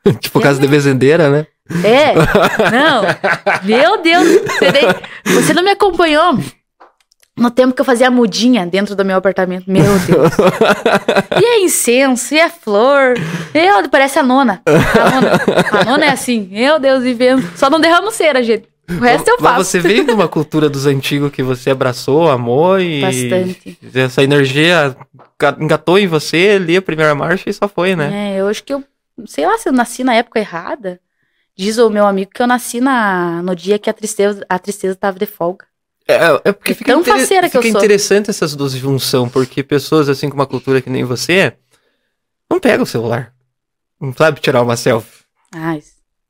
tipo É casa de bezendeira, né? É, não. Meu Deus, você, nem- você não me acompanhou no tempo que eu fazia a mudinha dentro do meu apartamento. Meu Deus. E é incenso, e é flor. Meu, parece a nona. A nona, a nona é assim, meu Deus, vivendo. Só não derramo cera, gente. O resto eu Mas faço. você veio de uma cultura dos antigos que você abraçou, amou e. Bastante. Essa energia ga- engatou em você ali a primeira marcha e só foi, né? É, eu acho que eu, sei lá, se eu nasci na época errada. Diz o meu amigo que eu nasci na, no dia que a tristeza, a tristeza tava de folga. É, é porque É fica, tão intere- faceira que eu fica sou. interessante essas duas junção, porque pessoas assim com uma cultura que nem você não pega o celular. Não sabe tirar uma selfie.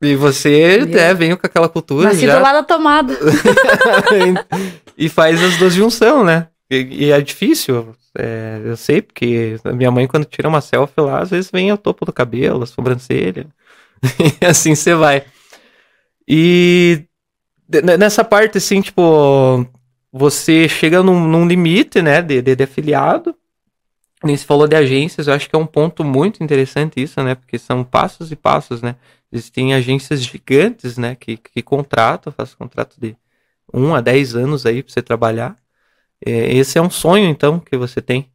E você Meu. é, vem com aquela cultura nasci já do lado da tomada. e faz as duas junção, né? E, e é difícil. É, eu sei, porque minha mãe, quando tira uma selfie lá, às vezes vem ao topo do cabelo, a sobrancelha. e assim você vai. E nessa parte, assim, tipo, você chega num, num limite, né, de, de, de afiliado. Nem se falou de agências, eu acho que é um ponto muito interessante isso, né? Porque são passos e passos, né? Existem agências gigantes, né? Que, que contratam, fazem contrato de um a 10 anos aí pra você trabalhar. É, esse é um sonho, então, que você tem.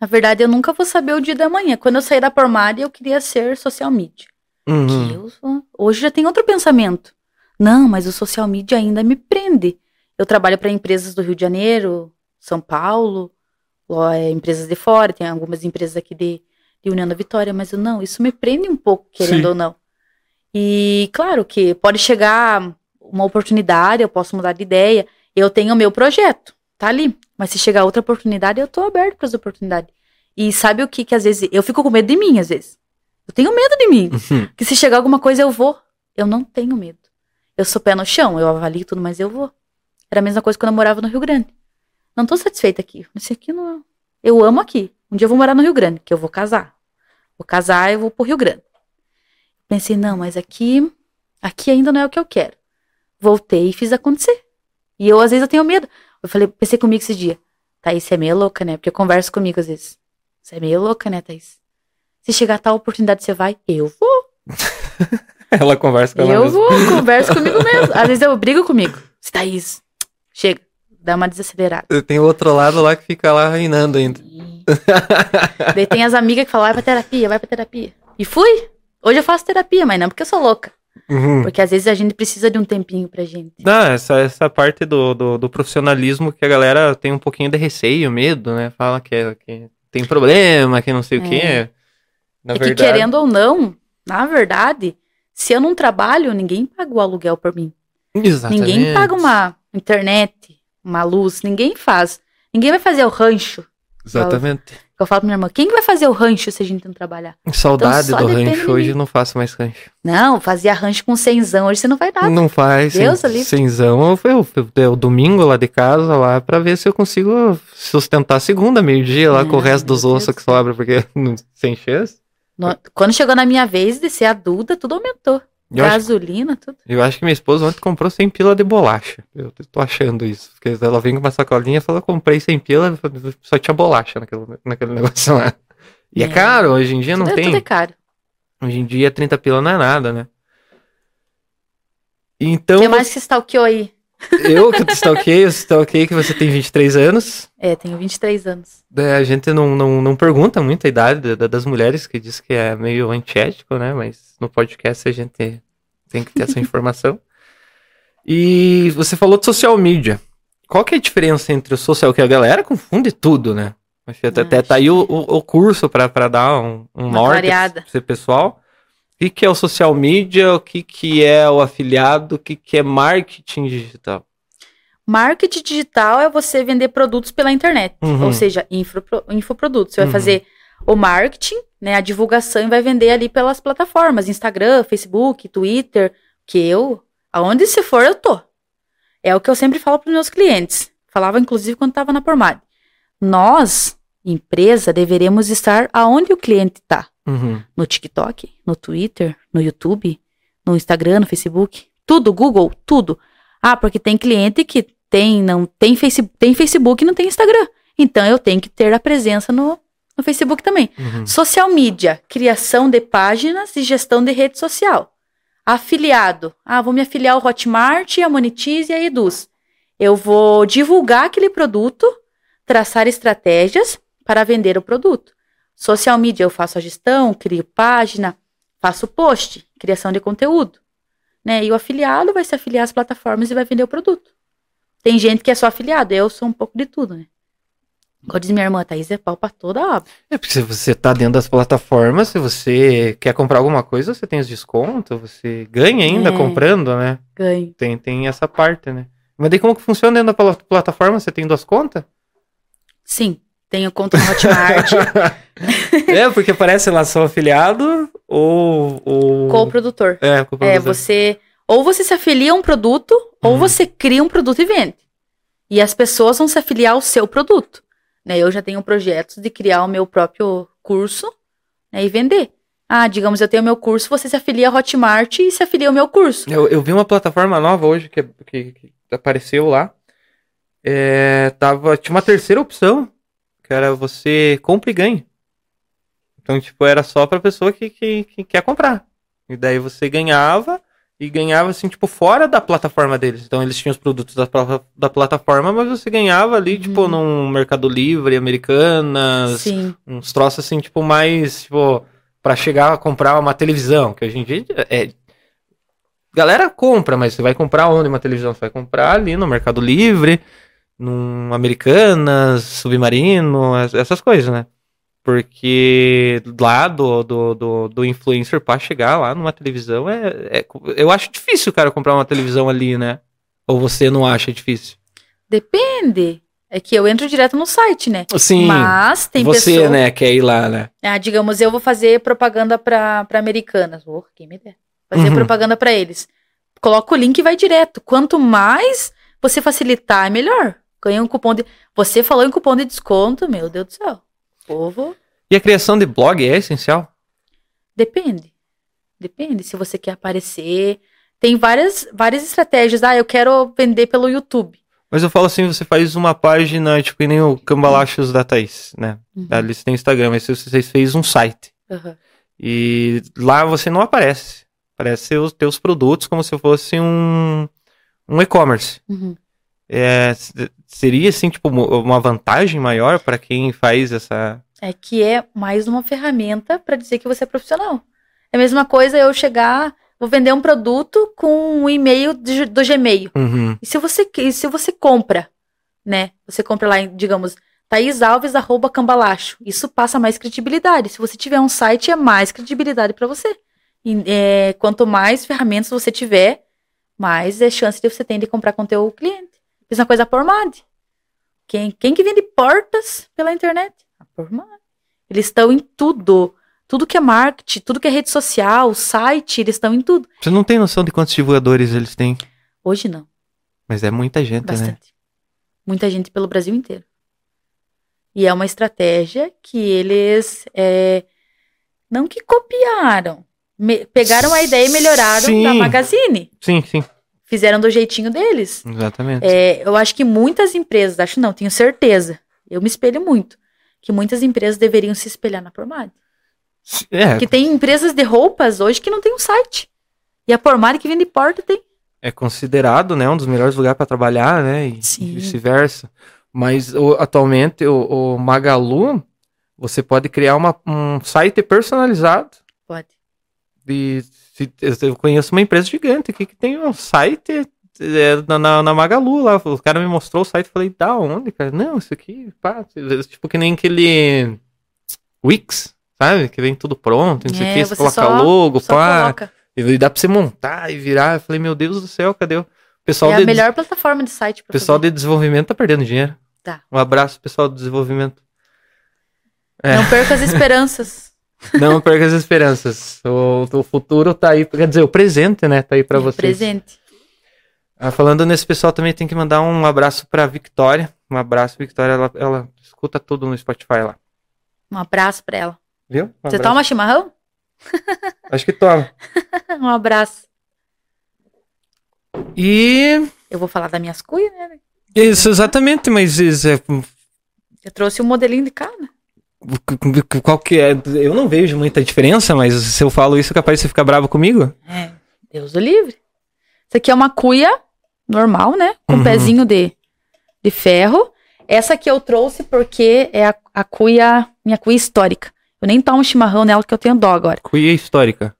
Na verdade, eu nunca vou saber o dia da manhã. Quando eu saí da Pormari, eu queria ser social media. Uhum. Eu Hoje já tem outro pensamento. Não, mas o social media ainda me prende. Eu trabalho para empresas do Rio de Janeiro, São Paulo, lo- é, empresas de fora, tem algumas empresas aqui de, de União da Vitória, mas eu não, isso me prende um pouco, querendo Sim. ou não. E claro que pode chegar uma oportunidade, eu posso mudar de ideia. Eu tenho o meu projeto, tá ali. Mas se chegar outra oportunidade, eu tô aberto para as oportunidades. E sabe o que que às vezes eu fico com medo de mim às vezes. Eu tenho medo de mim. Uhum. Que se chegar alguma coisa, eu vou. Eu não tenho medo. Eu sou pé no chão, eu avalio tudo, mas eu vou. Era a mesma coisa quando eu morava no Rio Grande. Não tô satisfeita aqui. Isso aqui não. Eu amo aqui. Um dia eu vou morar no Rio Grande, que eu vou casar. Vou casar, eu vou pro Rio Grande. Pensei, não, mas aqui. Aqui ainda não é o que eu quero. Voltei e fiz acontecer. E eu, às vezes, eu tenho medo. Eu falei, pensei comigo esse dia. Thaís, você é meio louca, né? Porque eu converso comigo às vezes. Você é meio louca, né, Thaís? Se chegar tal oportunidade, você vai? Eu vou. Ela conversa com ela Eu mesma. vou, converso comigo mesmo. Às vezes eu brigo comigo. Se Thaís, chega, dá uma desacelerada. Tem outro lado lá que fica lá reinando ainda. Daí tem as amigas que falam, vai pra terapia, vai pra terapia. E fui. Hoje eu faço terapia, mas não porque eu sou louca. Uhum. Porque às vezes a gente precisa de um tempinho pra gente. Não, essa, essa parte do, do, do profissionalismo que a galera tem um pouquinho de receio, medo, né? Fala que, é- que tem problema, que não sei o É. quê. Na é que verdade, querendo ou não, na verdade, se eu não trabalho, ninguém paga o aluguel por mim. Exatamente. Ninguém paga uma internet, uma luz, ninguém faz. Ninguém vai fazer o rancho. Exatamente. Eu falo pra minha irmã, quem que vai fazer o rancho se a gente não trabalhar? Saudade Então, do rancho. Hoje eu não faço mais rancho. Não, fazia rancho com cenzão, hoje você não vai nada. Não faz. Deus sem, ali. Senzão. Foi o, foi o domingo lá de casa, lá, pra ver se eu consigo sustentar a segunda, meio-dia, lá com o Ah, resto dos ossos que sobra, porque não, sem chance. No- Quando chegou na minha vez de ser adulta, tudo aumentou. Eu acho, Gasolina, tudo. eu acho que minha esposa ontem comprou 100 pila de bolacha. Eu tô achando isso. Porque ela vem com uma sacolinha e fala, comprei 100 pila, só tinha bolacha naquele, naquele negócio lá. E é, É. caro, hoje em dia não tudo, é- tem. tudo é caro. Hoje em dia 30 pila não é nada, né? O Então, que mais que stalkeou aí? Eu que te stalkeei, eu stalkeei que você tem 23 anos. É, tenho 23 anos. É, A gente não, não, não pergunta muito a idade da- das mulheres, que diz que é meio antiético, né? Mas no podcast a gente tem que ter essa informação. E você falou de social media. Qual que é a diferença entre o social, que a galera confunde tudo, né? Acho que até, até tá aí o, o, curso para dar um, um norte pra você, pessoal. O que, que é o social media, o que, que é o afiliado, o que, que é marketing digital? Marketing digital é você vender produtos pela internet. Uhum. Ou seja, infopro- infoprodutos. Você Uhum. vai fazer o marketing, né, a divulgação e vai vender ali pelas plataformas, Instagram, Facebook, Twitter, que eu, aonde se for eu tô. É o que eu sempre falo para os meus clientes. Falava inclusive quando estava na Pormade. Nós, empresa, deveremos estar aonde o cliente está. Uhum. No TikTok, no Twitter, no YouTube, no Instagram, no Facebook, tudo, Google, tudo. Ah, porque tem cliente que tem não tem Facebook, tem Facebook e não tem Instagram. Então eu tenho que ter a presença no, no Facebook também. Uhum. Social media, criação de páginas e gestão de rede social. Afiliado. Ah, vou me afiliar ao Hotmart, a Monetize e a Eduz. Eu vou divulgar aquele produto, traçar estratégias para vender o produto. Social media, eu faço a gestão, crio página, faço post, criação de conteúdo. Né? E o afiliado vai se afiliar às plataformas e vai vender o produto. Tem gente que é só afiliado, eu sou um pouco de tudo, né? Como diz minha irmã, Thaís é pau pra toda obra. É porque se você tá dentro das plataformas, se você quer comprar alguma coisa, você tem os descontos, você ganha ainda É. comprando, né? Ganho. Tem, tem essa parte, né? Mas daí como que funciona dentro da pla- plataforma? Você tem duas contas? Sim, tenho conta no Hotmart, é, porque parece lá só afiliado ou. ou... com o produtor. É, com o É, você. Ou você se afilia a um produto, ou Uhum. você cria um produto e vende. E as pessoas vão se afiliar ao seu produto. Né? Eu já tenho projetos de criar o meu próprio curso né, e vender. Ah, digamos, eu tenho meu curso, você se afilia a Hotmart e se afilia ao meu curso. Eu, eu vi uma plataforma nova hoje que, que, que apareceu lá. É, tava, tinha uma terceira opção, era você compra e ganha. Então, tipo, era só pra pessoa que, que, que quer comprar. E daí você ganhava e ganhava, assim, tipo, fora da plataforma deles. Então, eles tinham os produtos da, da plataforma, mas você ganhava ali, tipo, Uhum. num Mercado Livre, Americanas, Sim. uns troços assim, tipo, mais, tipo, pra chegar a comprar uma televisão, que hoje em dia é. Galera compra, mas você vai comprar onde uma televisão? Você vai comprar ali no Mercado Livre, num Americanas, Submarino, es- essas coisas, né? Porque lá do, do, do, do influencer pra chegar lá numa televisão é, é- Eu acho difícil o cara comprar uma televisão ali, né? Ou você não acha difícil? Depende. É que eu entro direto no site, né? Sim. Mas tem você, pessoa... né, quer ir lá, né? Ah, digamos, eu vou fazer propaganda para americanas. Oh, quem me der. Fazer Uhum. propaganda para eles. Coloca o link e vai direto. Quanto mais você facilitar, é melhor. Ganha um cupom de. Você falou em cupom de desconto, meu Deus do céu. Povo, E a criação de blog é essencial? depende. Depende se você quer aparecer. Tem várias, várias estratégias. Ah, eu quero vender pelo YouTube. Mas eu falo assim, você faz uma página, tipo, que nem o Cambalachos da Thaís, né? Uhum. Ali você tem Instagram, mas você fez um site. Aham. E lá você não aparece. Aparece os teus produtos como se fosse um, um e-commerce. Uhum. É, seria, assim, tipo, uma vantagem maior para quem faz essa... É que é mais uma ferramenta para dizer que você é profissional. É a mesma coisa eu chegar, vou vender um produto com um e-mail do Gmail. Uhum. E se você, e se você compra, né? Você compra lá, digamos, thaisalves.cambalacho. Isso passa mais credibilidade. Se você tiver um site, é mais credibilidade para você. E, é, quanto mais ferramentas você tiver, mais é chance de você ter de comprar com o teu cliente. Mesma coisa a Pormade. Quem, quem que vende portas pela internet? A Pormade. Eles estão em tudo. Tudo que é marketing, tudo que é rede social, site, eles estão em tudo. Você não tem noção de quantos divulgadores eles têm. Hoje não. Mas é muita gente, né? Bastante. Muita gente pelo Brasil inteiro. E é uma estratégia que eles é, não que copiaram, me- pegaram a ideia e melhoraram Sim. da Magazine. Sim, sim. Fizeram do jeitinho deles. Exatamente. É, eu acho que muitas empresas, acho não, tenho certeza, eu me espelho muito, que muitas empresas deveriam se espelhar na Pormade. É, Que tem empresas de roupas hoje que não tem um site. E a Pormade que vende porta tem. é considerado, né, um dos melhores lugares para trabalhar, né, e Sim. vice-versa. Mas o- atualmente o, o Magalu, você pode criar uma- um site personalizado. Pode. De, eu conheço uma empresa gigante aqui que tem um site é, na, na, na Magalu lá. O cara me mostrou o site, eu falei, da onde, cara? Não, isso aqui, pá, tipo que nem aquele Wix, sabe? Que vem tudo pronto, não sei o É, que, você coloca só- logo, Só pá. coloca. E dá pra você montar e virar. Eu falei, meu Deus do céu, cadê o pessoal é de a melhor plataforma de site o pessoal de desenvolvimento tá perdendo dinheiro. Tá. Um abraço, pessoal do desenvolvimento. É. Não perca as esperanças. Não perca as esperanças. O, o futuro tá aí, quer dizer, o presente, né, tá aí pra É, vocês. Presente. Ah, falando nesse pessoal, também tem que mandar um abraço pra Victoria. Um abraço, Victoria. Ela, ela escuta tudo no Spotify lá. Um abraço pra ela. Viu? Um Você abraço. toma chimarrão? Acho que toma. um abraço. E. Eu vou falar das minhas cuias, né? Isso, exatamente, mas isso é- Eu trouxe um modelinho de cada. Qual que é? Eu não vejo muita diferença, mas se eu falo isso, é capaz de você ficar bravo comigo. É, Deus o livre. Isso aqui é uma cuia normal, né? Com Uhum. pezinho de, de ferro. Essa aqui eu trouxe porque é a, a cuia, minha cuia histórica. Eu nem tomo chimarrão nela que eu tenho dó agora. Cuia histórica.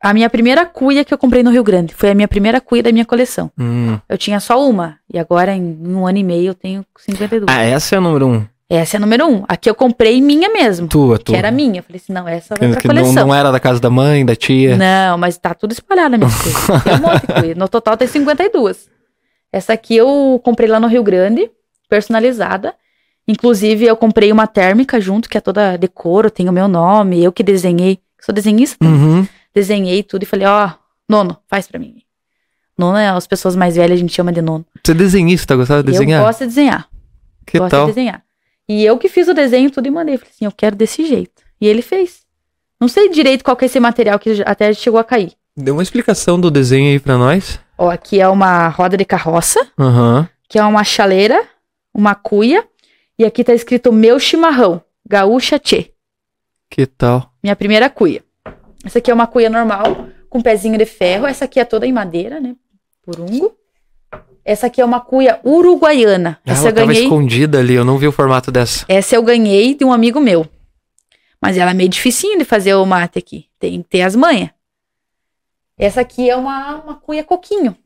A minha primeira cuia que eu comprei no Rio Grande foi a minha primeira cuia da minha coleção. Hum. Eu tinha só uma. E agora, em um ano e meio, eu tenho 52. Ah, essa é a número um. Essa é a número um. Aqui eu comprei minha mesmo. Tua, tua. Que era minha. Eu falei assim, não, essa vai pra que não, coleção. não era da casa da mãe, da tia. Não, mas tá tudo espalhado na minha coisa. Tem um monte de coisa. No total tem 52. Essa aqui eu comprei lá no Rio Grande, personalizada. Inclusive, eu comprei uma térmica junto, que é toda decoro, tem o meu nome, eu que desenhei. Sou desenhista, Uhum. desenhei tudo e falei, ó, nono, faz pra mim. Nono é as pessoas mais velhas, a gente chama de nono. Você é desenhista, gostava de desenhar? Eu gosto de desenhar. que gosto tal? de desenhar. E eu que fiz o desenho tudo e mandei. Falei assim, eu quero desse jeito. E ele fez. Não sei direito qual que é esse material que até chegou a cair. Dê uma explicação do desenho aí pra nós. Ó, aqui é uma roda de carroça, Aham. que é uma chaleira, uma cuia, e aqui tá escrito meu chimarrão, gaúcha tchê, Que tal? minha primeira cuia. Essa aqui é uma cuia normal, com pezinho de ferro, essa aqui é toda em madeira, né, porungo. Essa aqui é uma cuia uruguaiana, essa Ela eu tava ganhei, escondida ali, eu não vi o formato dessa. essa eu ganhei de um amigo meu. Mas ela é meio dificinho de fazer o mate aqui, tem que ter as manhas. Essa aqui é uma, uma cuia coquinho.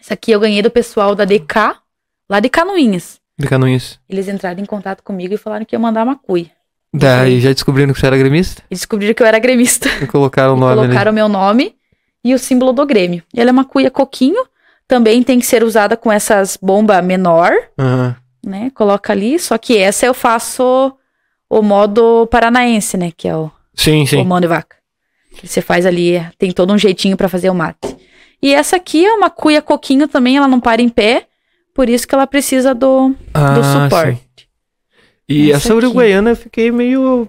Essa aqui eu ganhei do pessoal da DK, lá de Canoinhas. De Canoinhas. Eles entraram em contato comigo e falaram que ia mandar uma cuia. Daí já descobriram que você era gremista? E descobriram que eu era gremista. E colocaram o E nome colocaram o meu nome e o símbolo do Grêmio. Ela é uma cuia coquinho, também tem que ser usada com essas bombas menor. Aham. né? Coloca ali, só que essa eu faço o modo paranaense, né? Que é o, Sim, o sim. mão de vaca. Que você faz ali, tem todo um jeitinho pra fazer o mate. E essa aqui é uma cuia coquinho também, ela não para em pé, por isso que ela precisa do, do Ah, suporte. sim. E Essa essa aqui. uruguaiana eu fiquei meio.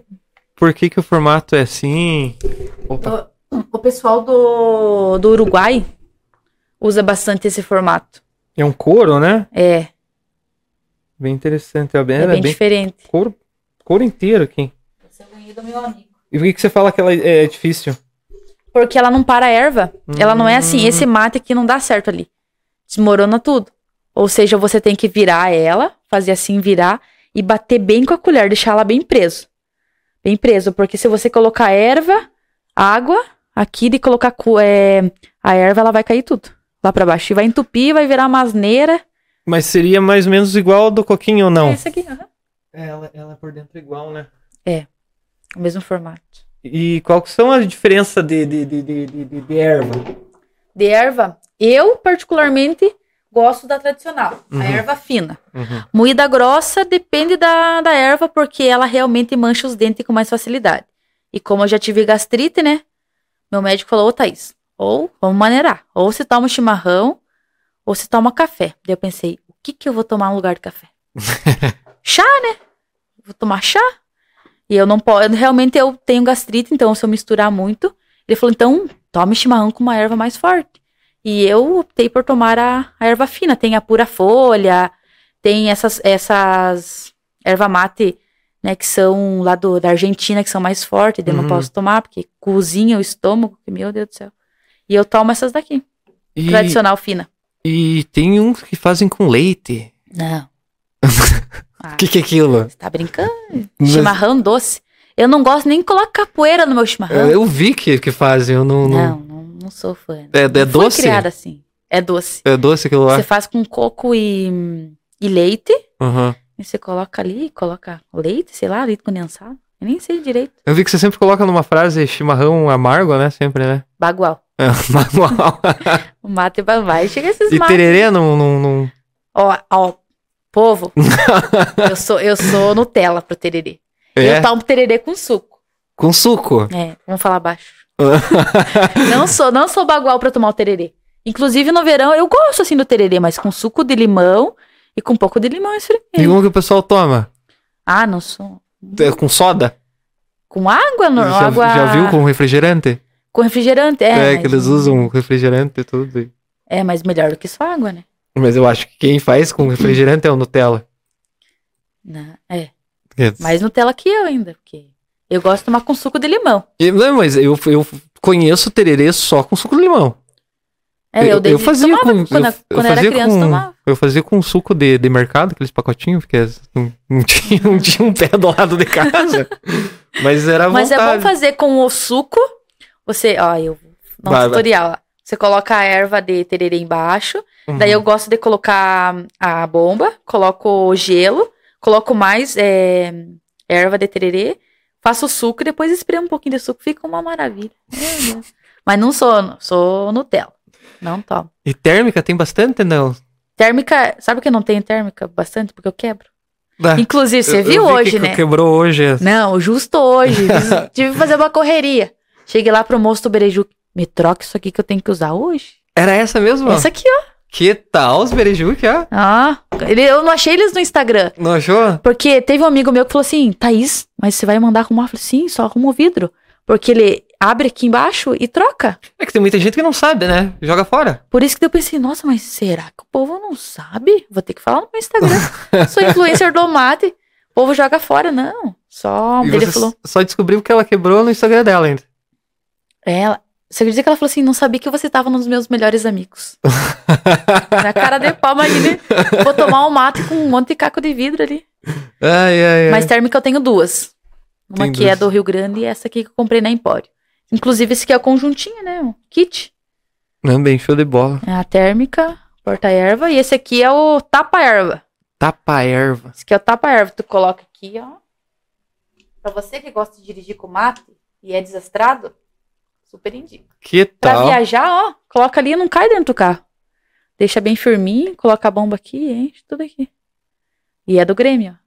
Por que, que o formato é assim? Opa. O, o pessoal do, do Uruguai usa bastante esse formato. É um couro, né? É, Bem interessante. É bem, é ela bem, diferente. couro, couro inteiro aqui. Esse eu ganhei do meu amigo. E por que, que você fala que ela é difícil? Porque ela não para a erva. Ela não é assim, Hum. esse mate aqui não dá certo ali. Desmorona tudo. Ou seja, você tem que virar ela, fazer assim, virar e bater bem com a colher, deixar ela bem preso. Bem preso, porque se você colocar erva, água, aqui de colocar é, a erva, ela vai cair tudo lá pra baixo. E vai entupir, vai virar uma asneira. Mas seria mais ou menos igual ao do coquinho ou não? É esse aqui, aham. Ela, ela é por dentro igual, né? o mesmo formato. E qual que são as diferenças de, de, de, de, de, de- de erva? De erva, eu particularmente gosto da tradicional, Uhum. a erva fina. Uhum. Moída grossa depende da, da erva, porque ela realmente mancha os dentes com mais facilidade. E como eu já tive gastrite, né? Meu médico falou, ô Thaís, ou vamos maneirar. Ou se toma chimarrão, ou se toma café. Daí eu pensei, o que que eu vou tomar no lugar de café? chá, né? Vou tomar chá. E eu não posso, realmente eu tenho gastrite, então se eu misturar muito. Ele falou, então tome chimarrão com uma erva mais forte. E eu optei por tomar a, a erva fina. Tem a pura folha, tem essas, essas erva mate, né, que são lá do, da Argentina, que são mais fortes, daí eu Uhum. não posso tomar, porque cozinha o estômago, que, meu Deus do céu. E eu tomo essas daqui, E, tradicional fina. e tem uns que fazem com leite. Não. Ah, O que, que é aquilo? você tá brincando? Mas- Chimarrão doce. Eu não gosto nem de colocar capoeira no meu chimarrão. Eu vi que, que fazem, eu não. não- Não, não, sou fã. É, é fui doce? criada assim. É doce. É doce aquilo lá? Você faz com coco e, e leite. Aham. E você coloca ali, coloca leite, sei lá, leite condensado. Eu nem sei direito. Eu vi que você sempre coloca numa frase chimarrão amargo, né? Sempre, né? Bagual. É, manual. O mate vai, vai. Chega esses e mates. tererê não, não, não- Ó, ó, povo. eu, sou, eu sou Nutella pro tererê. É? Eu tomo tererê com suco. Com suco. É, vamos falar baixo. não sou, não sou bagual pra tomar o tererê. Inclusive no verão eu gosto assim do tererê, mas com suco de limão e com um pouco de limão E espremido. como que o pessoal toma? Ah, não sou. É Com soda? Com água, não, já, água já viu com refrigerante? Com refrigerante, é. É, que eles usam refrigerante e tudo. É, mas melhor do que só água, né? Mas eu acho que quem faz com refrigerante é o Nutella. Não, é. É. Mais Nutella que eu ainda, porque eu gosto de tomar com suco de limão. E- Não, mas eu, eu conheço tererê só com suco de limão. É, eu, desde- fazia tomava com. quando, eu, quando eu era fazia criança, com, tomava. Eu fazia com suco de, de mercado, aqueles pacotinhos, porque não, não, tinha, não tinha um pé do lado de casa. mas era Mas é bom fazer com o suco. Você, ó, eu um Vai, vai. tutorial. ó. Você coloca a erva de tererê embaixo. Uhum. Daí eu gosto de colocar a bomba, coloco gelo, coloco mais é, erva de tererê, faço o suco e depois espremo um pouquinho de suco, fica uma maravilha. Mas não sou, sou Nutella. Não tomo. E térmica tem bastante, não? Térmica, sabe que eu não tenho térmica bastante? Porque eu quebro. Ah, Inclusive, você viu vi hoje, que né? Quebrou hoje. Não, justo hoje. tive que fazer uma correria. Cheguei lá pro moço do Bereju. Me troca isso aqui que eu tenho que usar hoje. Era essa mesmo? Essa aqui, ó. Que tal os berejuque, ó? Ah, ele, eu não achei eles no Instagram. Não achou? Porque teve um amigo meu que falou assim: Thaís, mas você vai mandar arrumar? Eu falei, sim, só arruma o vidro. Porque ele abre aqui embaixo e troca. É que tem muita gente que não sabe, né? Joga fora. Por isso que eu pensei, nossa, mas será que o povo não sabe? Vou ter que falar no meu Instagram. Sou influencer do mate. O povo joga fora, não. Só. E Ele falou. só descobriu que ela quebrou no Instagram dela ainda. Ela. Você acredita que ela falou assim: não sabia que você tava nos meus melhores amigos. Na cara de pau, imagine. Vou tomar um mate com um monte de caco de vidro ali. ai, ai, ai. Mas térmica eu tenho duas. Uma Tem que é duas. do Rio Grande e essa aqui que eu comprei na Empório. Inclusive, esse aqui é o conjuntinho, né? O kit. Não, bem show de bola. É a térmica, porta-erva. E esse aqui é o tapa-erva. Tapa erva. Esse aqui é o tapa-erva. Tu coloca aqui, ó. Pra você que gosta de dirigir com mate e é desastrado, super indico. Que Pra tal? viajar, ó, coloca ali e não cai dentro do carro. Deixa bem firminho, coloca a bomba aqui e enche tudo aqui. E é do Grêmio, ó.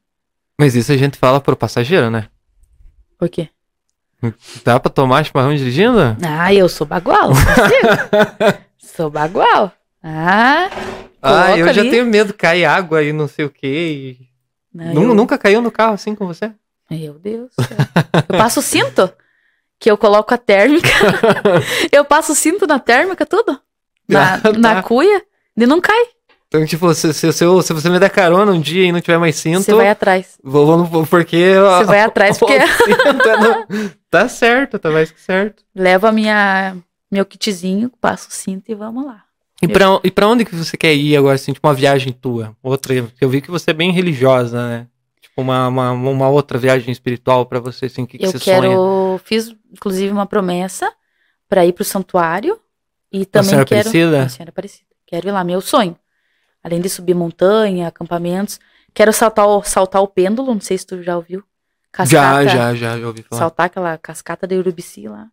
Mas isso a gente fala pro passageiro, né? Por quê? Dá pra tomar chimarrão dirigindo? Ah, eu sou bagual, sou bagual. Ah, ah, eu Coloca já ali. tenho medo, cai água e não sei o quê. e- não, eu- Nunca caiu no carro assim com você? Meu Deus. Eu passo o cinto, que eu coloco a térmica. eu passo o cinto na térmica, tudo. Na, Ah, tá. na cuia, e não cai. Então, tipo, se, se, se, eu- se você me der carona um dia e não tiver mais cinto, Você vai atrás. vou, vou no- porque... Você vai atrás, porque tá certo, tá mais que certo. leva a minha, meu kitzinho, passo o cinto e vamos lá. E pra, e pra onde que você quer ir agora, assim, tipo uma viagem tua? Outra, eu vi que você é bem religiosa, né? Uma, uma, uma outra viagem espiritual pra você, assim, o que, que eu você quero. sonha? Fiz, inclusive, uma promessa pra ir pro santuário. E Nossa também Senhora quero. Aparecida? Nossa Senhora Aparecida. Quero ir lá, meu sonho. Além de subir montanha, acampamentos. Quero saltar o, saltar o pêndulo, não sei se tu já ouviu. Já, já, já, já ouvi falar. Saltar aquela cascata de Urubici lá.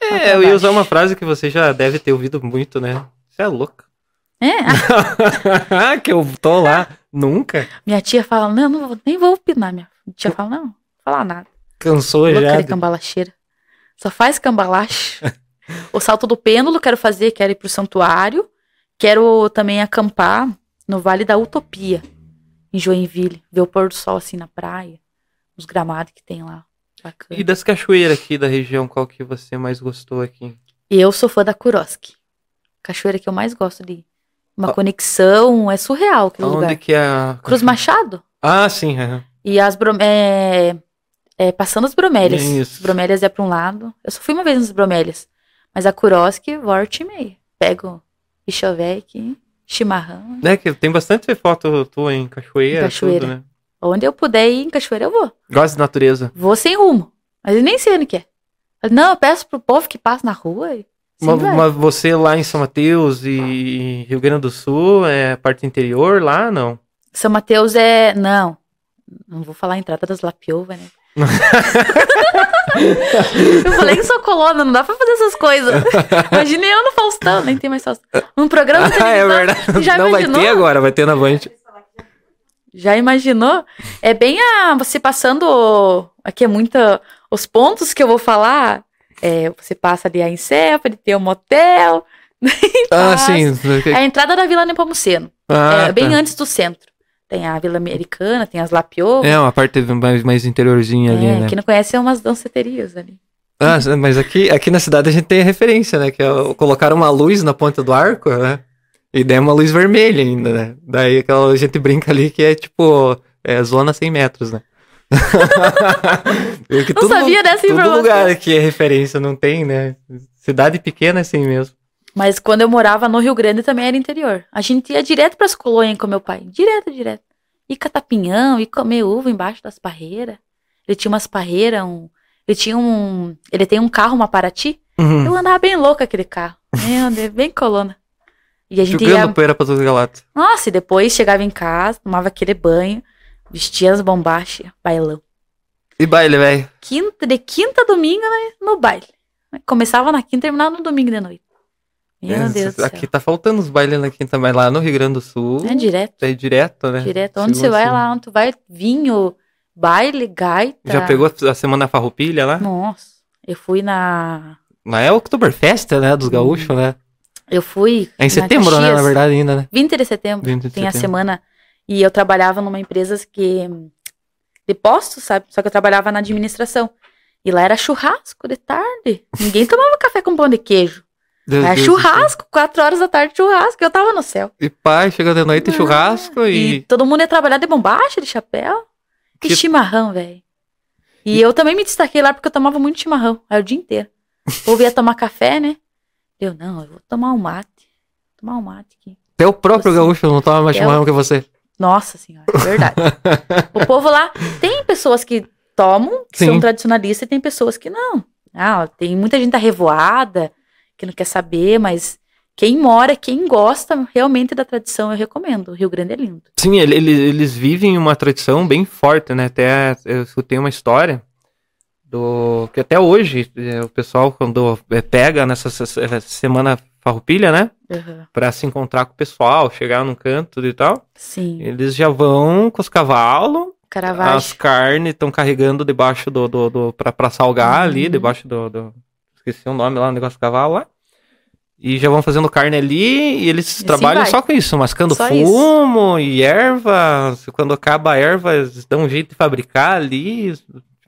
É, eu ia usar uma frase que você já deve ter ouvido muito, né? Você é louca. É, que eu tô lá nunca. minha tia fala, não, não vou- nem vou opinar. Minha tia fala, não, não vou falar nada. Cansou já. de cambalacheira. Só faz cambalache. o salto do pêndulo quero fazer, quero ir pro santuário. Quero também acampar no Vale da Utopia, em Joinville. Ver o pôr do sol assim na praia. Os gramados que tem lá. Bacana. E das cachoeiras aqui da região, qual que você mais gostou aqui? Eu sou fã da Kuroski. Cachoeira que eu mais gosto de ir. Uma conexão, é surreal aquele Onde lugar. que é a... Cruz Machado. Ah, sim. é. E as brom é, é, passando as bromélias. Isso. As bromélias é pra um lado. Eu só fui uma vez nas bromélias. Mas a Kuroski, vorte e meia. Pego Bichovec, chimarrão. Né, que tem bastante foto tua em cachoeira, Em cachoeira. tudo, né? Onde eu puder ir em cachoeira, eu vou. Gosta de natureza. Vou sem rumo. Mas eu nem sei onde que é. Não, eu peço pro povo que passa na rua. E... Mas, vai. mas você lá em São Mateus e Rio Grande do Sul, é parte interior lá, não? São Mateus é. Não. Não vou falar a entrada das Lapiova, né? eu falei que sou colona, não dá pra fazer essas coisas. Imagine eu no Faustão, nem tem mais Faustão. Um programa de Ah, é televisão. verdade. Já não, vai imaginou? ter agora, vai ter na Band. Já imaginou? É bem a. Você passando. Aqui é muita. Os pontos que eu vou falar. É, você passa ali a Encéfale, tem o motel, Ah, Paz. sim. É a entrada da Vila Nepomuceno. Ah, é bem tá. antes do centro. Tem a Vila Americana, tem as Lapiô. É, uma parte mais, mais interiorzinha ali, É, né? quem não conhece é umas danceterias ali. Ah, mas aqui, aqui na cidade a gente tem a referência, né? Que é colocaram uma luz na ponta do arco, né? E daí é uma luz vermelha ainda, né? Daí aquela a gente brinca ali que é tipo, é zona 100 metros, né? Porque Não sabia dessa Todo informação. lugar aqui é referência, não tem, né? Cidade pequena assim mesmo. Mas quando eu morava no Rio Grande também era interior. A gente ia direto pras colônias com meu pai. Direto, direto. E catapinhão, e comer uva embaixo das parreiras. Ele tinha umas parreiras, um... Ele tinha um... Ele tem um carro, uma Paraty. Uhum. Eu andava bem louca aquele carro. Meu Deus, bem colona. E a gente Jogando ia... poeira pra todo galato. Nossa, e depois chegava em casa, tomava aquele banho, vestia as bombachas, bailão. E baile, velho. Quinta, de quinta a domingo né, no baile. Começava na quinta e terminava no domingo de noite. Meu É, Deus. Aqui tá faltando os bailes na quinta, mas lá no Rio Grande do Sul. É direto. É direto, né? Direto. Onde você vai lá, onde tu vai, vinho, baile, gaita. Já pegou a semana farroupilha lá? Nossa, eu fui na. Mas é o Oktoberfest, né? Dos gaúchos, né? Eu fui. É em setembro, né? Na verdade, ainda, né? 20 de setembro. 20 de tem a setembro. semana. E eu trabalhava numa empresa que. de postos, sabe? Só que eu trabalhava na administração. E lá era churrasco de tarde. Ninguém tomava café com pão de queijo. Deus Era Deus churrasco, quatro horas da tarde, churrasco. Eu tava no céu. E pai, chega de noite, churrasco E e. todo mundo ia trabalhar de bombacha, de chapéu. Que, Que- chimarrão, velho. E eu também me destaquei lá porque eu tomava muito chimarrão. Aí o dia inteiro. O povo ia tomar café, né? Eu, não, eu vou tomar um mate. Tomar um mate aqui. Até o próprio Você- gaúcho não toma mais É chimarrão que você. Nossa senhora, é verdade. o povo lá tem pessoas que tomam, que Sim. são tradicionalistas, e tem pessoas que não. Ah, tem muita gente arrevoada, que não quer saber, mas quem mora, quem gosta realmente da tradição, eu recomendo. O Rio Grande é lindo. Sim, ele- ele- eles vivem uma tradição bem forte, né? Até eu escutei uma história do que até hoje eh, o pessoal quando eh, pega nessa se- se- semana farroupilha, né? Pra se encontrar com o pessoal, chegar num canto e tal, Sim, eles já vão com os cavalos, as Caravaggio. carnes estão carregando debaixo do, do, do pra, pra salgar ali, Uhum. debaixo do, do- esqueci o nome lá, o negócio do cavalo lá. E já vão fazendo carne ali e eles assim trabalham só com isso, mascando Só fumo e erva. Quando acaba a erva, eles dão um jeito de fabricar ali,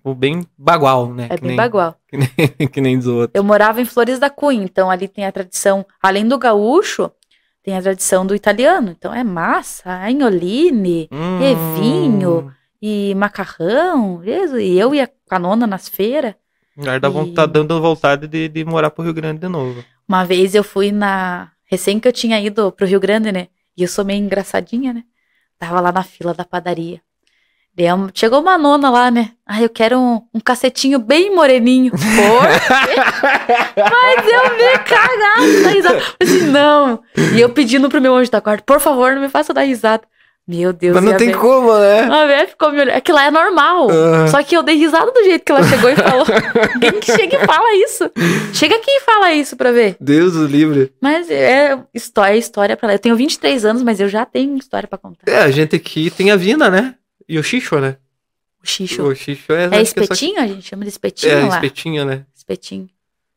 tipo, bem bagual, né? É que bem nem, bagual. Que nem, que nem dos outros. Eu morava em Flores da Cunha, então ali tem a tradição, além do gaúcho, tem a tradição do italiano. Então é massa, agnoline Hum, E vinho. e macarrão. E eu ia com a nona nas feiras. Dá E- tá dando vontade de, de morar pro Rio Grande de novo. Uma vez eu fui na. Recém que eu tinha ido pro Rio Grande, né? E eu sou meio engraçadinha, né? Tava lá na fila da padaria. Daí eu- Chegou uma nona lá, né? Ah, eu quero um, um cacetinho bem moreninho. Por? Mas eu me cagava da risada. Eu assim, não. E eu pedindo pro meu anjo da guarda, por favor, não me faça dar risada. Meu Deus, Mas não tem velha- como, né? A velha ficou me olhando. É que lá é normal. Só que eu dei risada do jeito que ela chegou e falou. Quem que chega e fala isso? Chega aqui e fala isso pra ver. Deus o livre. Mas é história, é história pra lá. Eu tenho 23 anos, mas eu já tenho história pra contar. É, a gente aqui tem a Vina, né? E o Xixo, né? O xixo. O Xixo é... É que só- espetinho? A gente chama de espetinho É, lá. espetinho, né? Espetinho.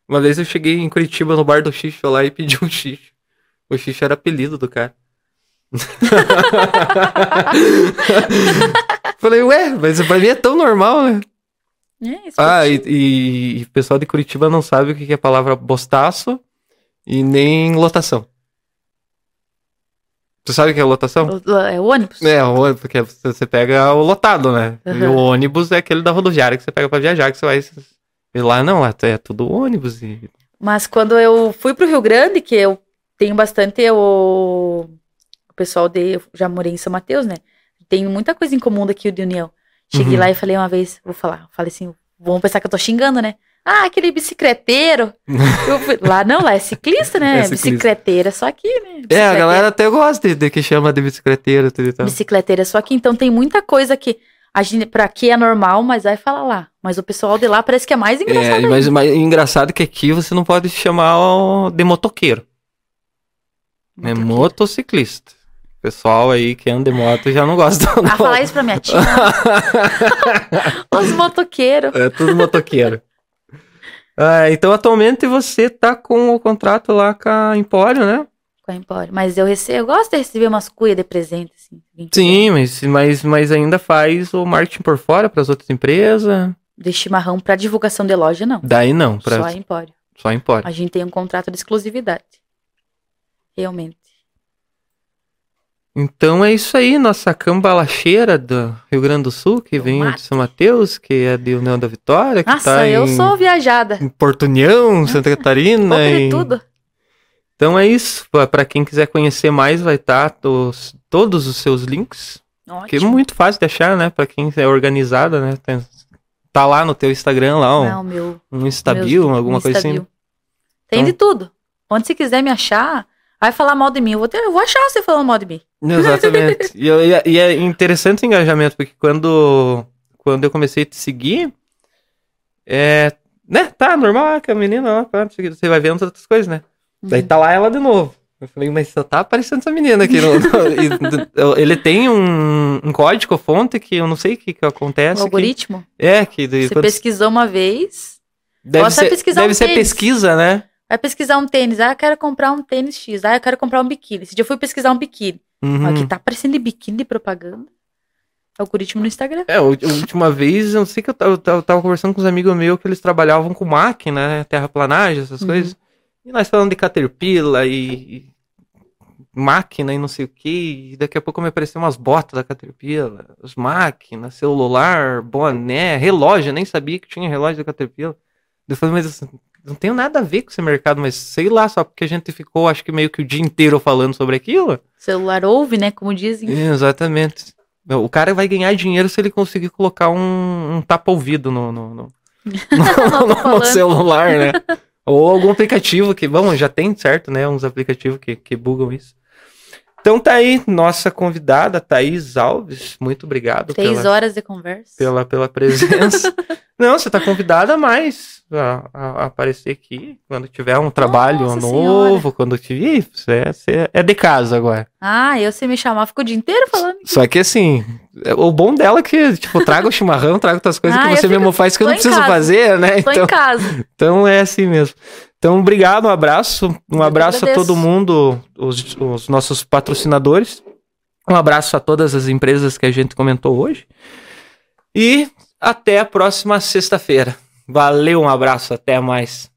Uma vez eu cheguei em Curitiba no bar do Xixo lá e pedi um Xixo. O Xixo era apelido do cara. Falei, ué, mas pra mim é tão normal, né? É. Ah, e, o pessoal de Curitiba não sabe o que que é a palavra bostaço e nem lotação. Você sabe o que é lotação? O- É o ônibus? É, o ônibus, porque você pega o lotado, né? E Aham. o ônibus é aquele da rodoviária que você pega pra viajar, que você vai. E lá não, lá é tudo ônibus e. Mas quando eu fui pro Rio Grande, que eu tenho bastante o, o pessoal de. Eu já morei em São Mateus, né? Tem muita coisa em comum daqui de União. Cheguei Uhum. lá e falei uma vez, vou falar, falei assim, vão pensar que eu tô xingando, né? Ah, aquele bicicleteiro. Fui- lá não, lá é ciclista, né? É ciclista. Bicicleteira, só aqui, né? É, a galera até gosta de, de que chama de bicicleteiro tudo tal. Bicicleteira, só que então tem muita coisa que a gente, pra aqui é normal, mas aí fala lá. Mas o pessoal de lá parece que é mais engraçado. É, mas, mas engraçado que aqui você não pode chamar de motoqueiro. É ainda. motociclista. O pessoal aí que anda de moto já não gosta. Ah, não. falar isso pra minha tia. Os motoqueiros. É tudo motoqueiro. Ah, então, atualmente você tá com o contrato lá com a Empório, né? Com a Empório. Mas eu recebo, eu gosto de receber umas cuias de presente, assim. Sim, mas, mas, mas ainda faz o marketing por fora para as outras empresas. De chimarrão pra divulgação de loja, não. Daí não, pra, Só só, a Empório. Empório. A gente tem um contrato de exclusividade. Realmente. Então é isso aí, nossa cambalacheira do Rio Grande do Sul, que Do vem de. São Mateus, que é de União da Vitória, que Nossa, tá eu em, sou viajada. em Porto União, Santa Um Catarina. pouco de e- tudo. Então é isso. Pra- Pra quem quiser conhecer mais, vai estar todos os seus links. Que é Ótimo. muito fácil de achar, né? Pra quem é organizada, né? Tem- tá lá no teu Instagram, lá, um, Não, meu. um Instabil, alguma coisa assim. Tem Então- de tudo. Onde você quiser me achar, vai falar mal de mim. Eu vou, ter, eu vou achar você falando mal de mim. Exatamente. e, e é- e é interessante o engajamento, porque quando, quando eu comecei a te seguir, é. Né, tá, normal, ah, que a menina lá, pá, que, você vai vendo outras coisas, né? Daí Uhum. tá lá ela de novo. Eu falei, mas só tá aparecendo essa menina aqui. no- no- ele tem um, um código fonte que eu não sei o que, que acontece. que- algoritmo. é, que daí Você quando- pesquisou uma vez, deve ser, deve um ser pesquisa, né? Vai pesquisar um tênis. Ah, eu quero comprar um tênis X. Ah, eu quero comprar um biquíni. Esse dia eu fui pesquisar um biquíni. Uhum. Aqui tá aparecendo de biquíni de propaganda. Algoritmo no Instagram. É, a última vez, eu não sei que eu tava, eu eu tava conversando com uns amigos meus que eles trabalhavam com máquina, né? Terraplanagem, essas Uhum. coisas. E nós falando de Caterpillar e, e máquina e não sei o que. E daqui a pouco me apareceu umas botas da Caterpillar, as máquinas, celular, boné, relógio. Eu nem sabia que tinha relógio da Caterpillar. Eu falei, mas assim, não tem nada a ver com esse mercado, mas sei lá, só porque a gente ficou, acho que meio que o dia inteiro falando sobre aquilo. O celular ouve, né? Como dizem. Exatamente. O cara vai ganhar dinheiro se ele conseguir colocar um, um tapa-ouvido no, no, no, no- no celular, né? Ou algum aplicativo que, bom, já tem, certo, né? Uns aplicativos que, que bugam isso. Então tá aí, nossa convidada, Thaís Alves. Muito obrigado Três pela, horas de conversa. pela, pela presença. Não, você tá convidada mais a, a- aparecer aqui quando tiver um trabalho Nossa novo, quando tiver. Você, você é de casa agora. Ah, eu se me chamar, fico o dia inteiro falando. Só que assim, o bom dela é que, tipo, traga o chimarrão, traga outras coisas Ah, que você mesmo faz que eu não preciso casa. fazer, né? Tô Então, em casa. então é assim mesmo. Então, obrigado, um abraço. Um abraço a todo mundo, os, os nossos patrocinadores. Um abraço a todas as empresas que a gente comentou hoje. E até a próxima sexta-feira. Valeu, um abraço, até mais.